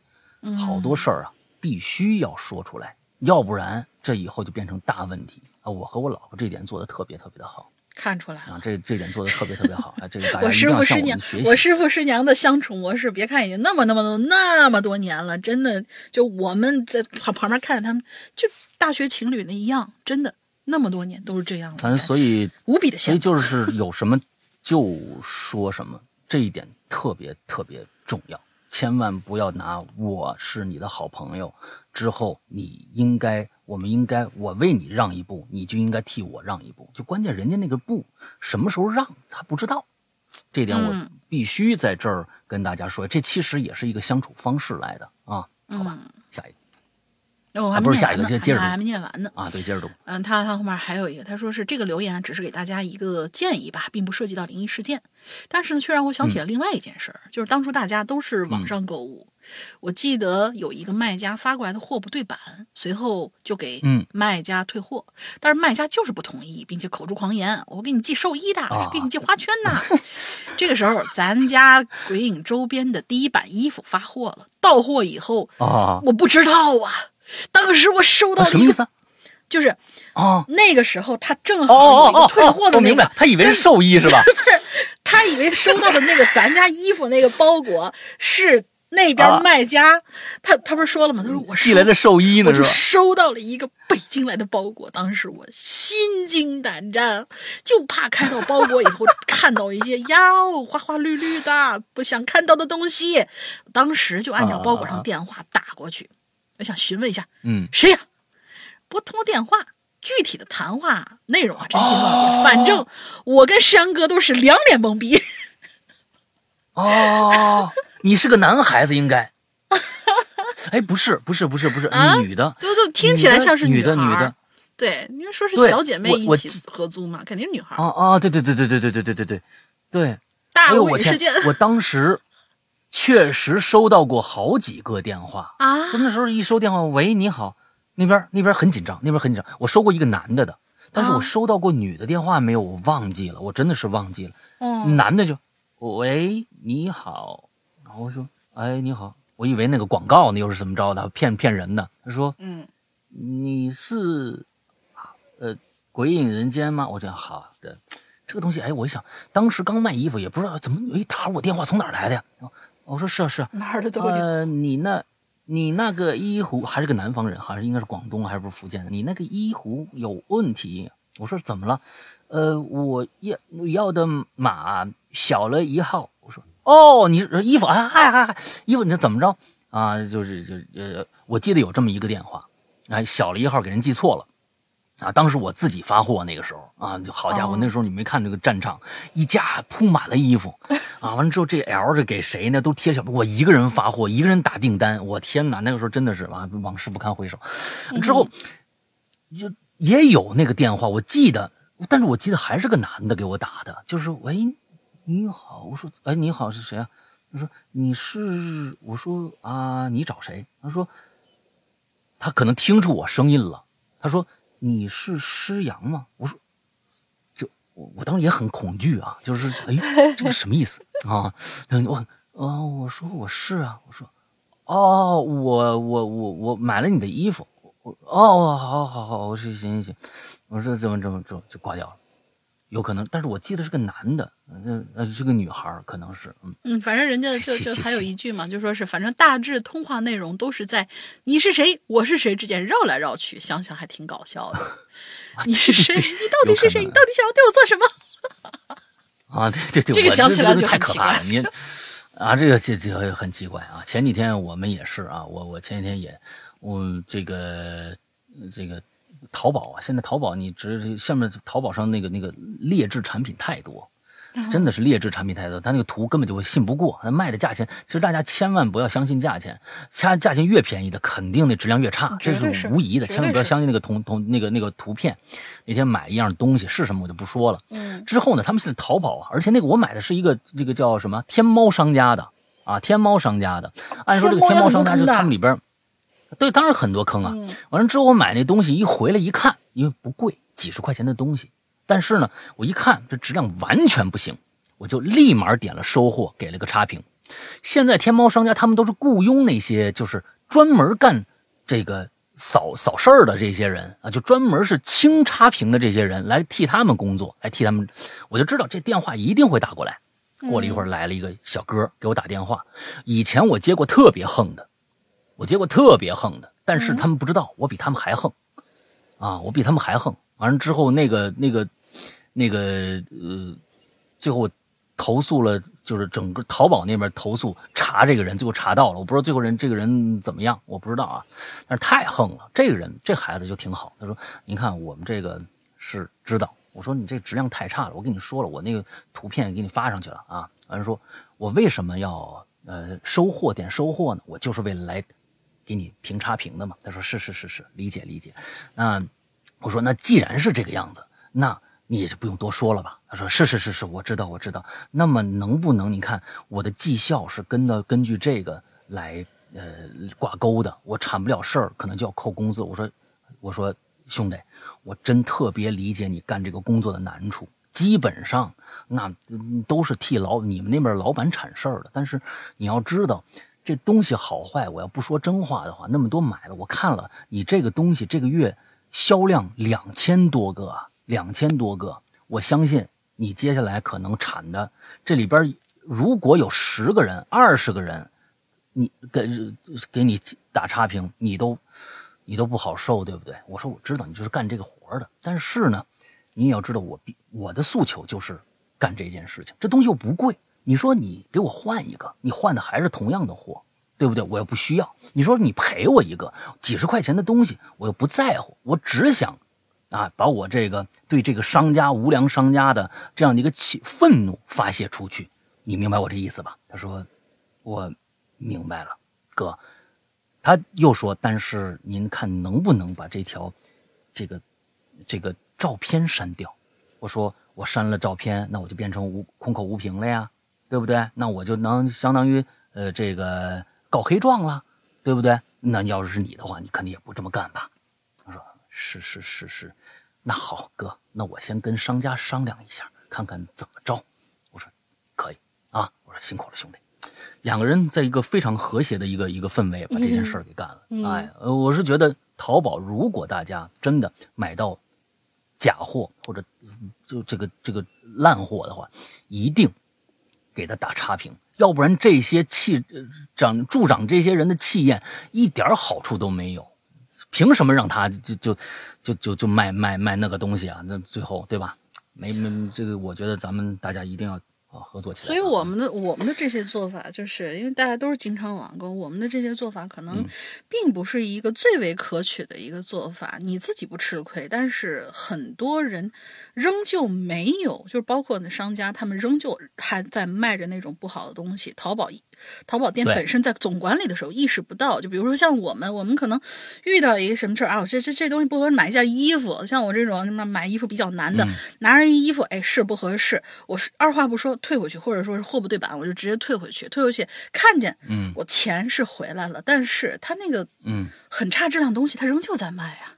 好多事儿啊，必须要说出来，要不然这以后就变成大问题啊！我和我老婆这点做的特别特别的好，看出来啊，这这点做的特别特别好啊！这个大 家我师傅师娘，我我师傅师娘的相处模式，别看已经那么那么多那么多年了，真的就我们在旁旁边看着他们，就大学情侣那一样，真的。那么多年都是这样的，反正所以无比的所以就是有什么就说什么，这一点特别特别重要，千万不要拿我是你的好朋友之后，你应该，我们应该，我为你让一步，你就应该替我让一步，就关键人家那个步什么时候让他不知道，这点我必须在这儿跟大家说，这其实也是一个相处方式来的啊，好吧，下一个。哦，还不是下一个，接接着还没念完呢啊！对，接着读。嗯，他他后面还有一个，他说是这个留言只是给大家一个建议吧，并不涉及到灵异事件，但是呢，却让我想起了另外一件事儿，嗯、就是当初大家都是网上购物，我记得有一个卖家发过来的货不对版，随后就给卖家退货，嗯、但是卖家就是不同意，并且口出狂言，我给你寄寿衣的，啊、给你寄花圈的。这个时候，咱家鬼影周边的第一版衣服发货了，到货以后啊，我不知道啊。当时我收到了什么意思、啊？就是啊，那个时候他正好有一个退货的那个，我明白，他以为是寿衣是吧？不是，他以为收到的那个咱家衣服那个包裹是那边卖家，他他不是说了吗？他说我寄来的寿衣呢，我就收到了一个北京来的包裹，当时我心惊胆战，就怕开到包裹以后看到一些呀花花绿绿的不想看到的东西，当时就按照包裹上电话打过去。我想询问一下，嗯，谁呀？拨通电话，具体的谈话内容啊，真心忘记。反正我跟山哥都是两脸懵逼。哦，你是个男孩子应该。哎，不是，不是，不是，不是，啊、女的，都都听起来像是女的，女女的。对，因为说是小姐妹一起合租嘛，肯定是女孩。啊啊，对对对对对对对对对对对。大无语事件，我当时。确实收到过好几个电话啊！就那时候一收电话，喂，你好，那边那边很紧张，那边很紧张。我收过一个男的的，但是我收到过女的电话没有？我忘记了，我真的是忘记了。嗯，男的就，喂，你好，然后我说，哎，你好，我以为那个广告呢，又是怎么着的，骗骗人的。他说，嗯，你是，呃，鬼影人间吗？我讲好的，这个东西，哎，我一想，当时刚卖衣服，也不知道怎么，哎，打我电话从哪儿来的呀？我说是啊是啊，哪儿的都有。呃，你那，你那个医壶还是个南方人，还是应该是广东还是不是福建的？你那个医壶有问题。我说怎么了？呃，我要要的码小了一号。我说哦，你衣服啊嗨嗨嗨，衣服你这怎么着啊？就是就呃，我记得有这么一个电话，哎，小了一号给人记错了。啊，当时我自己发货那个时候啊，就好家伙，哦那时候你没看这个战场，一架铺满了衣服，啊，完了之后这 L 是给谁呢？都贴小，我一个人发货，一个人打订单，我天哪，那个时候真的是啊，往事不堪回首。之后就也有那个电话，我记得，但是我记得还是个男的给我打的，就是喂，你好，我说，哎，你好是谁啊？他说你是，我说啊，你找谁？他说他可能听出我声音了。他说你是施阳吗？我说就我我当时也很恐惧啊，就是哎这个什么意思啊？我啊我说我是啊，我说哦我我我我买了你的衣服。我哦好好好，我说行行行，我说怎么怎么就就挂掉了。有可能，但是我记得是个男的，呃呃是个女孩，可能是，嗯嗯，反正人家就就还有一句嘛，就说是反正大致通话内容都是在你是谁，我是谁之间绕来绕去，想想还挺搞笑的。你是谁？你到底是谁？你到底想要对我做什么？啊，对对对，这个想起来就太可怕了。你啊，这个这这个很奇怪啊。前几天我们也是啊，我我前几天也，我这个这个。淘宝啊，现在淘宝你直下面淘宝上那个那个劣质产品太多，真的是劣质产品太多，他那个图根本就会信不过，他卖的价钱，其实大家千万不要相信价钱，价价钱越便宜的肯定那质量越差，这是无疑的，千万不要相信那个同同那个那个图片。那天买一样东西是什么我就不说了。嗯。之后呢，他们现在淘宝啊，而且那个我买的是一个这个叫什么天猫商家的啊，天猫商家的，按说这个天猫商家就他们里边。对，当然很多坑啊！完了之后，我买那东西一回来一看，因为不贵，几十块钱的东西，但是呢，我一看这质量完全不行，我就立马点了收货，给了个差评。现在天猫商家他们都是雇佣那些就是专门干这个扫扫事儿的这些人啊，就专门是清差评的这些人来替他们工作，来替他们，我就知道这电话一定会打过来。过了一会儿，来了一个小哥给我打电话，以前我接过特别横的。我结果特别横的，但是他们不知道我比他们还横，啊，我比他们还横。完了之后，那个、那个、那个，呃，最后投诉了，就是整个淘宝那边投诉查这个人，最后查到了。我不知道最后人这个人怎么样，我不知道啊。但是太横了，这个人这孩子就挺好。他说：“您看我们这个是知道。”我说：“你这质量太差了。”我跟你说了，我那个图片给你发上去了啊。完了说：“我为什么要呃收货点收货呢？我就是为了来。”给你评差评的嘛？他说是是是是，理解理解。那我说那既然是这个样子，那你也就不用多说了吧？他说是是是是，我知道我知道。那么能不能你看我的绩效是跟的根据这个来呃挂钩的？我产不了事儿，可能就要扣工资。我说我说兄弟，我真特别理解你干这个工作的难处。基本上那都是替老你们那边老板产事儿的，但是你要知道。这东西好坏，我要不说真话的话，那么多买了，我看了你这个东西，这个月销量两千多个，两千多个，我相信你接下来可能产的这里边，如果有十个人、二十个人，你给给你打差评，你都你都不好受，对不对？我说我知道你就是干这个活的，但是呢，你也要知道我我的诉求就是干这件事情，这东西又不贵。你说你给我换一个，你换的还是同样的货，对不对？我又不需要。你说你赔我一个几十块钱的东西，我又不在乎，我只想，啊，把我这个对这个商家无良商家的这样的一个气愤怒发泄出去。你明白我这意思吧？他说，我明白了，哥。他又说，但是您看能不能把这条，这个，这个照片删掉？我说我删了照片，那我就变成无空口无凭了呀。对不对？那我就能相当于呃这个告黑状了，对不对？那要是你的话，你肯定也不这么干吧？他说是是是是，那好哥，那我先跟商家商量一下，看看怎么着。我说可以啊，我说辛苦了兄弟。两个人在一个非常和谐的一个一个氛围把这件事儿给干了。哎，我是觉得淘宝如果大家真的买到假货或者就这个这个烂货的话，一定。给他打差评，要不然这些气长助长这些人的气焰一点好处都没有，凭什么让他就就就就就卖卖卖那个东西啊？那最后对吧？没没这个，我觉得咱们大家一定要。合作起来，所以我们的我们的这些做法，就是因为大家都是经常网购，我们的这些做法可能并不是一个最为可取的一个做法。你自己不吃亏，但是很多人仍旧没有，就是包括那商家，他们仍旧还在卖着那种不好的东西。淘宝。淘宝店本身在总管理的时候意识不到，就比如说像我们，我们可能遇到一个什么事儿啊，这这这东西不合适，买一件衣服，像我这种什么买衣服比较难的，拿着衣服，哎，是不合适，我是二话不说退回去，或者说是货不对版，我就直接退回去。退回去看见，嗯我钱是回来了，但是他那个嗯，很差质量的东西，他仍旧在卖啊。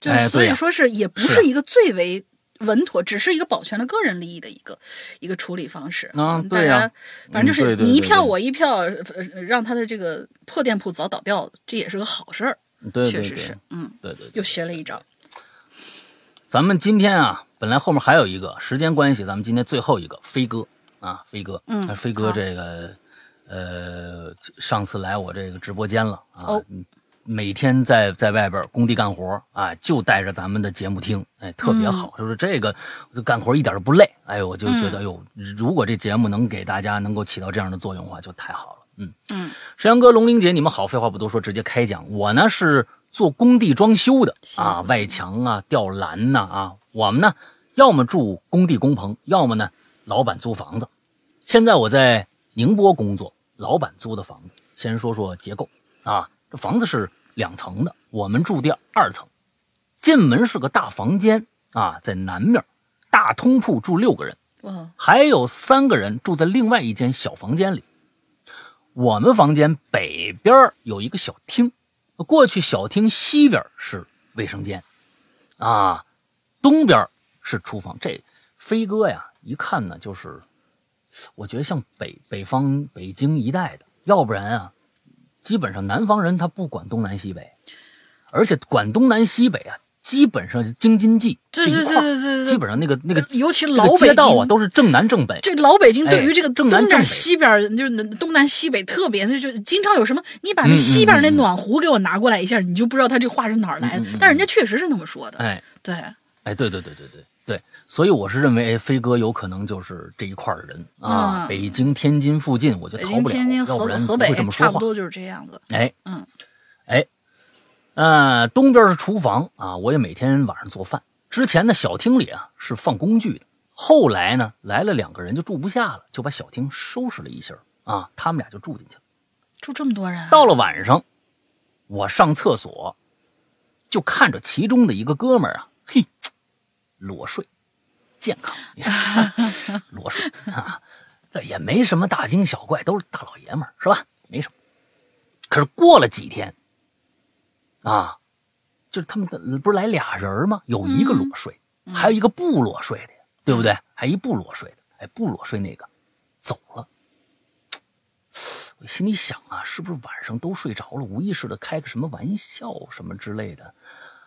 就所以说是也不是是一个最为稳妥，只是一个保全了个人利益的一个一个处理方式。啊对呀家反正就是你一票我一票，呃让他的这个破店铺早倒掉，这也是个好事儿。对确实是，嗯，对对对。又学了一招。咱们今天啊，本来后面还有一个，时间关系，咱们今天最后一个飞哥啊，飞哥，嗯飞哥这个呃，上次来我这个直播间了啊，每天在在外边工地干活啊，就带着咱们的节目听，哎，特别好，就是这个就干活一点都不累，哎呦，我就觉得，哎呦，如果这节目能给大家能够起到这样的作用的话，就太好了，嗯。嗯，沈阳哥、龙玲姐，你们好，废话不多说，直接开讲。我呢是做工地装修的啊，外墙啊、吊篮呐啊，我们呢要么住工地工棚，要么呢老板租房子。现在我在宁波工作，老板租的房子。先说说结构啊，这房子是两层的，我们住第二层。进门是个大房间啊，在南面，大通铺住六个人。哇，还有三个人住在另外一间小房间里。我们房间北边有一个小厅，过去小厅西边是卫生间，啊，东边是厨房。这飞哥呀，一看呢就是，我觉得像北北方北京一带的，要不然啊，基本上南方人他不管东南西北，而且管东南西北啊，基本上是京津冀这对对对基本上那个那个尤其老北个街道啊京都是正南正北。这老北京对于这个哎东边正南正西边，就是东南西北特别，那就经常有什么，你把那嗯西边那暖壶给我拿过来一下，你就不知道他这话是哪儿来的。但人家确实是那么说的，哎对，哎，对对对对对对，所以我是认为，哎，飞哥有可能就是这一块人啊。嗯北京、天津附近，我就逃不了，天津、要河不然不河北会这么说话。差不多就是这样子。哎，嗯，哎，呃，东边是厨房啊，我也每天晚上做饭。之前的，小厅里啊是放工具的，后来呢来了两个人就住不下了，就把小厅收拾了一下啊，他们俩就住进去了。住这么多人，到了晚上，我上厕所，就看着其中的一个哥们儿啊，嘿，裸睡，健康，你看 裸睡啊，这也没什么大惊小怪，都是大老爷们儿，是吧？没什么。可是过了几天，啊，就是他们的不是来俩人吗？有一个裸睡，还有一个不裸睡的，对不对？还一不裸睡的，哎，不裸睡那个走了。我心里想啊，是不是晚上都睡着了，无意识的开个什么玩笑什么之类的？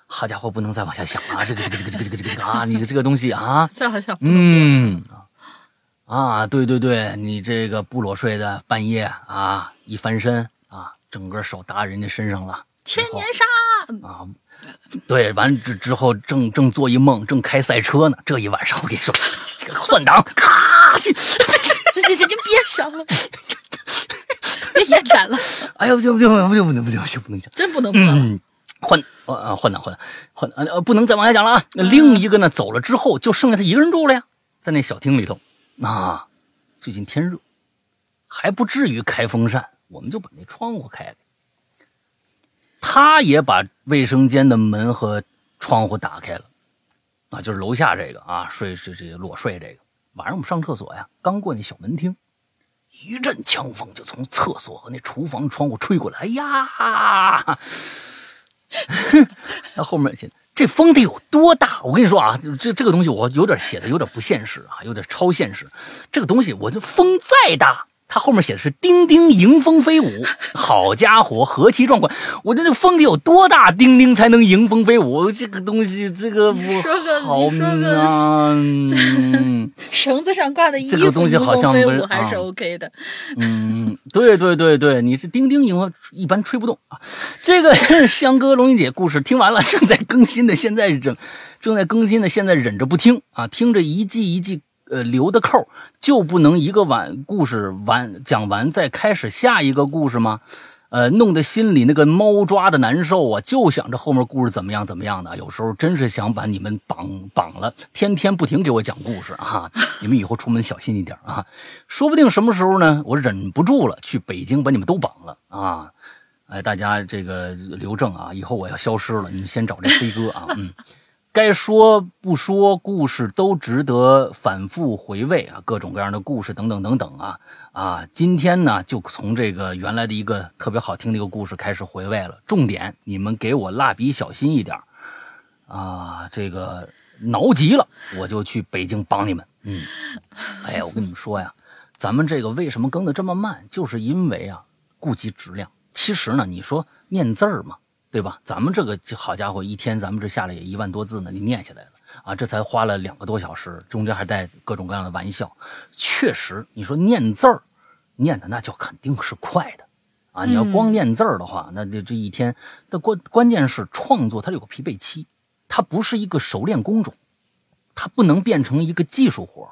好家伙，不能再往下想啊！这个这个这个这个这个这个啊，你的这个东西啊，再往下嗯啊，对对对，你这个不裸睡的半夜啊，一翻身啊，整个手搭人家身上了，千年杀，啊，对，完之之后正正做一梦，正开赛车呢。这一晚上我跟你说，这个换挡，咔，这 这这别想了，别延展了，哎呦，不行不行不行不行不行不行不行不能讲。真不能换呃呃换挡换挡换呃呃不能再往下讲了啊。那另一个呢走了之后，就剩下他一个人住了呀，在那小厅里头。啊，最近天热，还不至于开风扇，我们就把那窗户开开。他也把卫生间的门和窗户打开了，啊，就是楼下这个啊，睡这这裸睡这个。晚上我们上厕所呀，刚过那小门厅，一阵强风就从厕所和那厨房窗户吹过来，哎呀！那后面写这风得有多大？我跟你说啊，这这个东西我有点写的有点不现实啊，有点超现实。这个东西我就风再大，它后面写的是“丁丁迎风飞舞”，好家伙，何其壮观！我这那风得有多大，丁丁才能迎风飞舞？这个东西，这个我说个好你说个啊！嗯绳子上挂的衣服，这个东西好像还是啊 OK 的。嗯，对对对对，你是丁丁迎风一般吹不动啊。这个 香哥、龙云姐故事听完了，正在更新的，现在忍正在更新的，现在忍着不听啊，听着一季一季呃留的扣，就不能一个完故事完讲完再开始下一个故事吗？呃，弄得心里那个猫抓的难受啊，就想着后面故事怎么样怎么样的。有时候真是想把你们绑绑了，天天不停给我讲故事啊！你们以后出门小心一点啊！说不定什么时候呢，我忍不住了，去北京把你们都绑了啊！哎，大家这个留证啊，以后我要消失了，你们先找这飞哥啊，嗯。该说不说，故事都值得反复回味啊，各种各样的故事等等等等啊啊！今天呢，就从这个原来的一个特别好听的一个故事开始回味了。重点，你们给我蜡笔小新一点啊！这个挠急了，我就去北京帮你们。嗯，哎呀，我跟你们说呀，咱们这个为什么更的这么慢，就是因为啊，顾及质量。其实呢，你说念字儿嘛。对吧？咱们这个好家伙，一天咱们这下来也一万多字呢，你念下来了啊！这才花了两个多小时，中间还带各种各样的玩笑。确实，你说念字儿，念的那就肯定是快的啊！你要光念字儿的话，那这这一天的关关键是创作，它有个疲惫期，它不是一个熟练工种，它不能变成一个技术活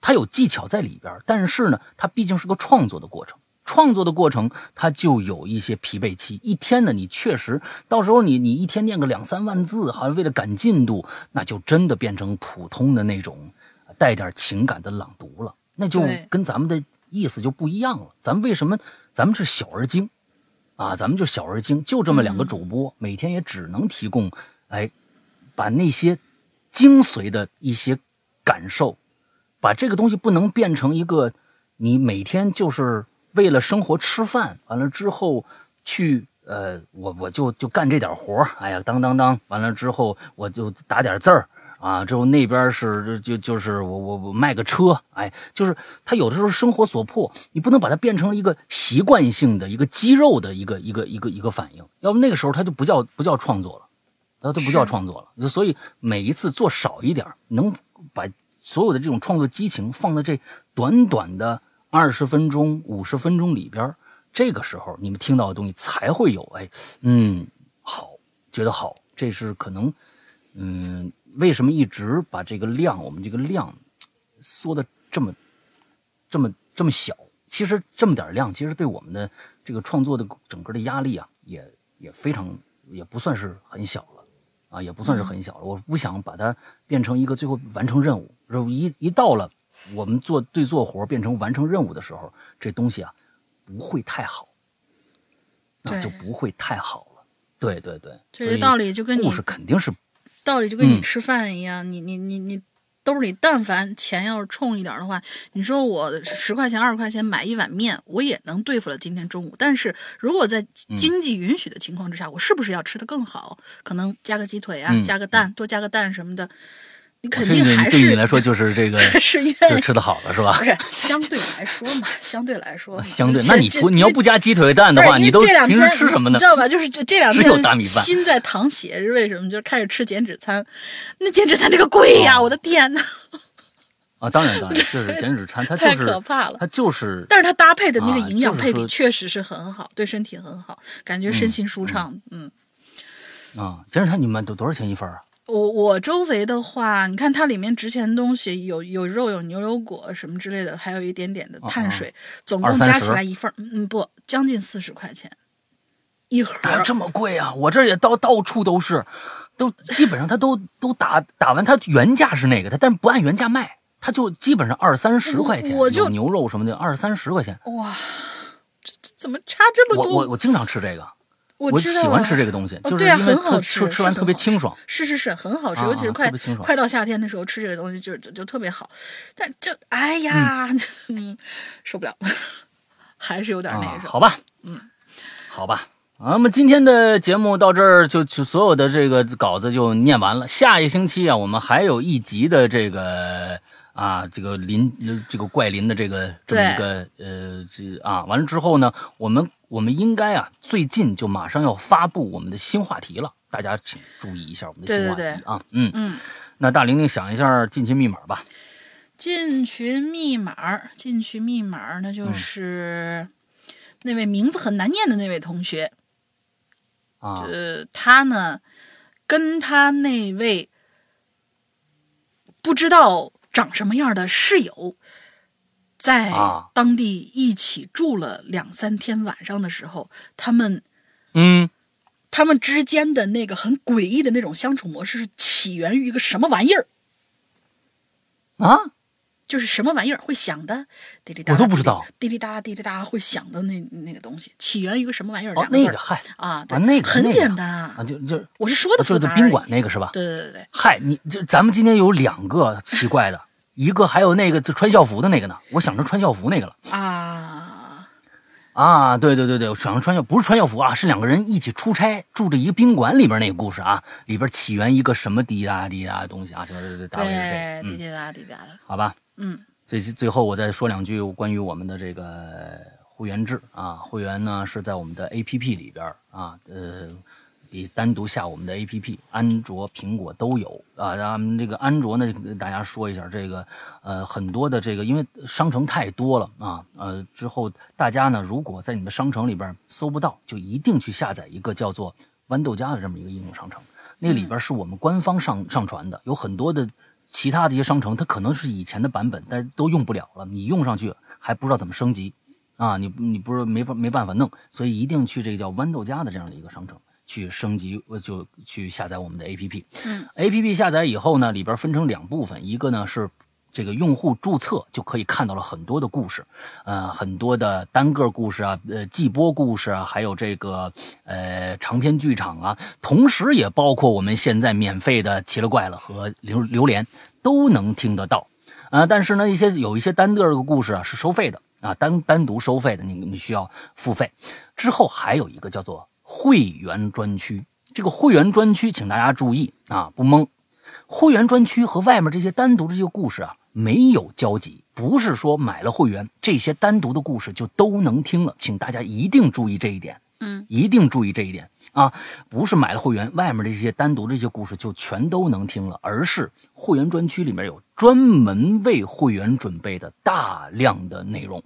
它有技巧在里边，但是呢，它毕竟是个创作的过程。创作的过程，它就有一些疲惫期。一天呢，你确实到时候你你一天念个两三万字，好像为了赶进度，那就真的变成普通的那种带点情感的朗读了，那就跟咱们的意思就不一样了。咱们为什么？咱们是小而精啊，咱们就小而精，就这么两个主播，每天也只能提供，哎，把那些精髓的一些感受，把这个东西不能变成一个你每天就是。为了生活吃饭，完了之后去呃，我我就就干这点活哎呀，当当当，完了之后我就打点字儿啊，之后那边是就就是我我我卖个车，哎，就是他有的时候生活所迫，你不能把它变成一个习惯性的一个肌肉的一个一个一个一个反应，要不那个时候他就不叫不叫创作了，他都不叫创作了。所以每一次做少一点，能把所有的这种创作激情放在这短短的。二十分钟、五十分钟里边，这个时候你们听到的东西才会有，哎，嗯，好，觉得好，这是可能，嗯，为什么一直把这个量，我们这个量缩的这么、这么、这么小？其实这么点量，其实对我们的这个创作的整个的压力啊，也也非常，也不算是很小了，啊，也不算是很小了。我不想把它变成一个最后完成任务，任务一一到了。我们做对做活变成完成任务的时候，这东西啊不会太好，那就不会太好了。对对对，这个道理就跟你故事肯定是道理就跟你吃饭一样，你你你你兜里但凡钱要是冲一点的话，你说我十块钱二十块钱买一碗面，我也能对付了今天中午。但是如果在经济允许的情况之下，我是不是要吃的更好？可能加个鸡腿啊，加个蛋，多加个蛋什么的。你肯定 还是对你来说就是这个，是就吃的好了，是吧？不是，相对来说嘛，相对来说，相对。那你不，你要不加鸡腿蛋的话，你都平时吃什么呢？你知道吧？就是这这两天只有大米饭，心在淌血，是为什么？就开始吃减脂餐，那减脂餐这个贵呀！我的天呐。啊，当然当然，就是减脂餐，它太可怕了，它就是。但是它搭配的那个营养配比确实是很好，对身体很好，感觉身心舒畅。嗯。啊，减脂餐你们都多少钱一份啊？我我周围的话，你看它里面值钱东西有有肉有牛油果什么之类的，还有一点点的碳水，总共加起来一份嗯不将近四十块钱一盒，这么贵啊！我这也到到处都是，都基本上它都都打打完，它原价是那个，它但是不按原价卖，它就基本上二三十块钱，我就牛肉什么的二三十块钱。哇，这这怎么差这么多？我我我经常吃这个。我喜欢吃这个东西，就是因为吃吃完特别清爽。是是是，很好吃，尤其是快快到夏天的时候吃这个东西就就就特别好。但就哎呀，受不了，还是有点那个。好吧，嗯，好吧。那么今天的节目到这儿就就所有的这个稿子就念完了。下一星期啊，我们还有一集的这个啊这个林这个怪林的这个这么一个呃这啊完了之后呢，我们。我们应该啊，最近就马上要发布我们的新话题了，大家请注意一下我们的新话题啊。嗯嗯，那大玲玲想一下进群密码吧。进群密码，进群密码，那就是那位名字很难念的那位同学啊。呃，他呢，跟他那位不知道长什么样的室友。在当地一起住了两三天晚上的时候，他们，嗯，他们之间的那个很诡异的那种相处模式是起源于一个什么玩意儿？啊？就是什么玩意儿会响的，滴滴答，我都不知道，滴滴答滴滴答会响的那那个东西，起源于一个什么玩意儿？哦，那个嗨啊对，那个很简单啊，就就我是说的复杂。宾馆那个是吧？对对对对。嗨，你这咱们今天有两个奇怪的，一个还有那个就穿校服的那个呢，我想成穿校服那个了啊。啊，对对对对，我想成穿校不是穿校服啊，是两个人一起出差，住着一个宾馆里边那个故事啊，里边起源一个什么滴答滴答的东西啊，就是对对滴滴答滴答的，好吧，嗯，最最后我再说两句关于我们的这个会员制啊，会员呢是在我们的 A P P 里边啊，呃。你单独下我们的 APP，安卓、苹果都有啊。咱们这个安卓呢，跟大家说一下，这个呃很多的这个，因为商城太多了啊。呃，之后大家呢，如果在你的商城里边搜不到，就一定去下载一个叫做豌豆荚的这么一个应用商城。那里边是我们官方上上传的，有很多的其他的一些商城，它可能是以前的版本，但都用不了了。你用上去还不知道怎么升级啊？你你不是没法没办法弄，所以一定去这个叫豌豆荚的这样的一个商城。去升级，就去下载我们的 A P P。嗯，A P P 下载以后呢，里边分成两部分，一个呢是这个用户注册就可以看到了很多的故事，呃，很多的单个故事啊，呃，季播故事啊，还有这个呃长篇剧场啊，同时也包括我们现在免费的奇了怪了和榴榴莲都能听得到啊。但是呢，一些有一些单个的故事啊是收费的啊，单单独收费的，你你需要付费。之后还有一个叫做。会员专区，这个会员专区，请大家注意啊，不懵。会员专区和外面这些单独的这些故事啊没有交集，不是说买了会员，这些单独的故事就都能听了，请大家一定注意这一点。嗯，一定注意这一点啊，不是买了会员，外面这些单独这些故事就全都能听了，而是会员专区里面有专门为会员准备的大量的内容。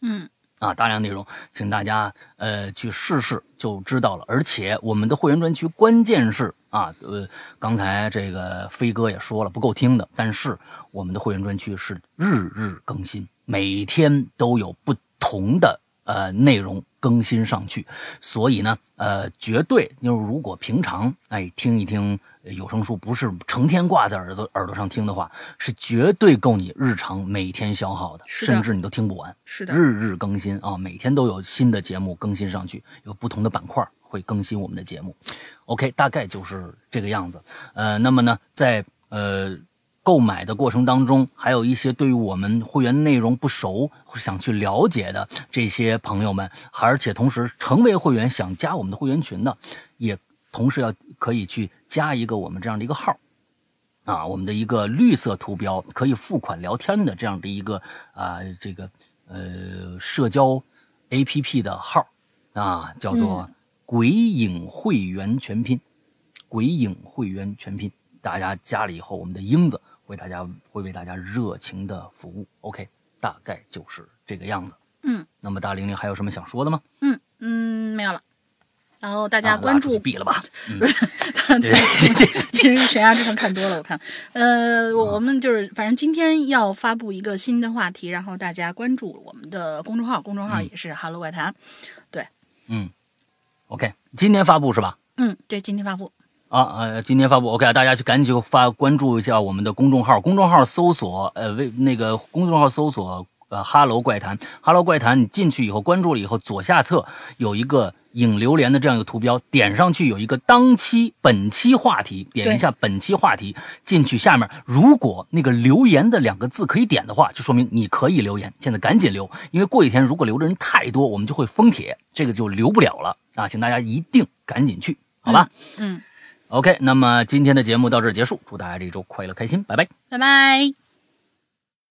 嗯。啊，大量内容，请大家呃去试试就知道了。而且我们的会员专区，关键是啊，呃，刚才这个飞哥也说了不够听的，但是我们的会员专区是日日更新，每天都有不同的呃内容。更新上去，所以呢，呃，绝对就是如果平常哎听一听有声书，不是成天挂在耳朵耳朵上听的话，是绝对够你日常每天消耗的，甚至你都听不完。是的，日日更新啊，每天都有新的节目更新上去，有不同的板块会更新我们的节目。OK，大概就是这个样子。呃，那么呢，在呃。购买的过程当中，还有一些对于我们会员内容不熟、想去了解的这些朋友们，而且同时成为会员想加我们的会员群的，也同时要可以去加一个我们这样的一个号，啊，我们的一个绿色图标可以付款聊天的这样的一个啊这个呃社交 APP 的号，啊，叫做“鬼影会员全拼”，“鬼影会员全拼”，大家加了以后，我们的英子。为大家会为大家热情的服务，OK，大概就是这个样子。嗯，那么大玲玲还有什么想说的吗？嗯嗯，没有了。然后大家关注，比了吧。对，其实悬崖之城看多了，我看。呃，我们就是反正今天要发布一个新的话题，然后大家关注我们的公众号，公众号也是 “Hello 怪谈”。对，嗯，OK，今天发布是吧？嗯，对，今天发布。啊呃，今天发布 OK，大家就赶紧就发关注一下我们的公众号，公众号搜索呃为那个公众号搜索呃哈喽怪谈，哈喽怪谈，你进去以后关注了以后，左下侧有一个影榴莲的这样一个图标，点上去有一个当期本期话题，点一下本期话题，进去下面如果那个留言的两个字可以点的话，就说明你可以留言，现在赶紧留，因为过几天如果留的人太多，我们就会封帖，这个就留不了了啊，请大家一定赶紧去，好吧？嗯。OK，那么今天的节目到这儿结束，祝大家这一周快乐开心，拜拜，拜拜。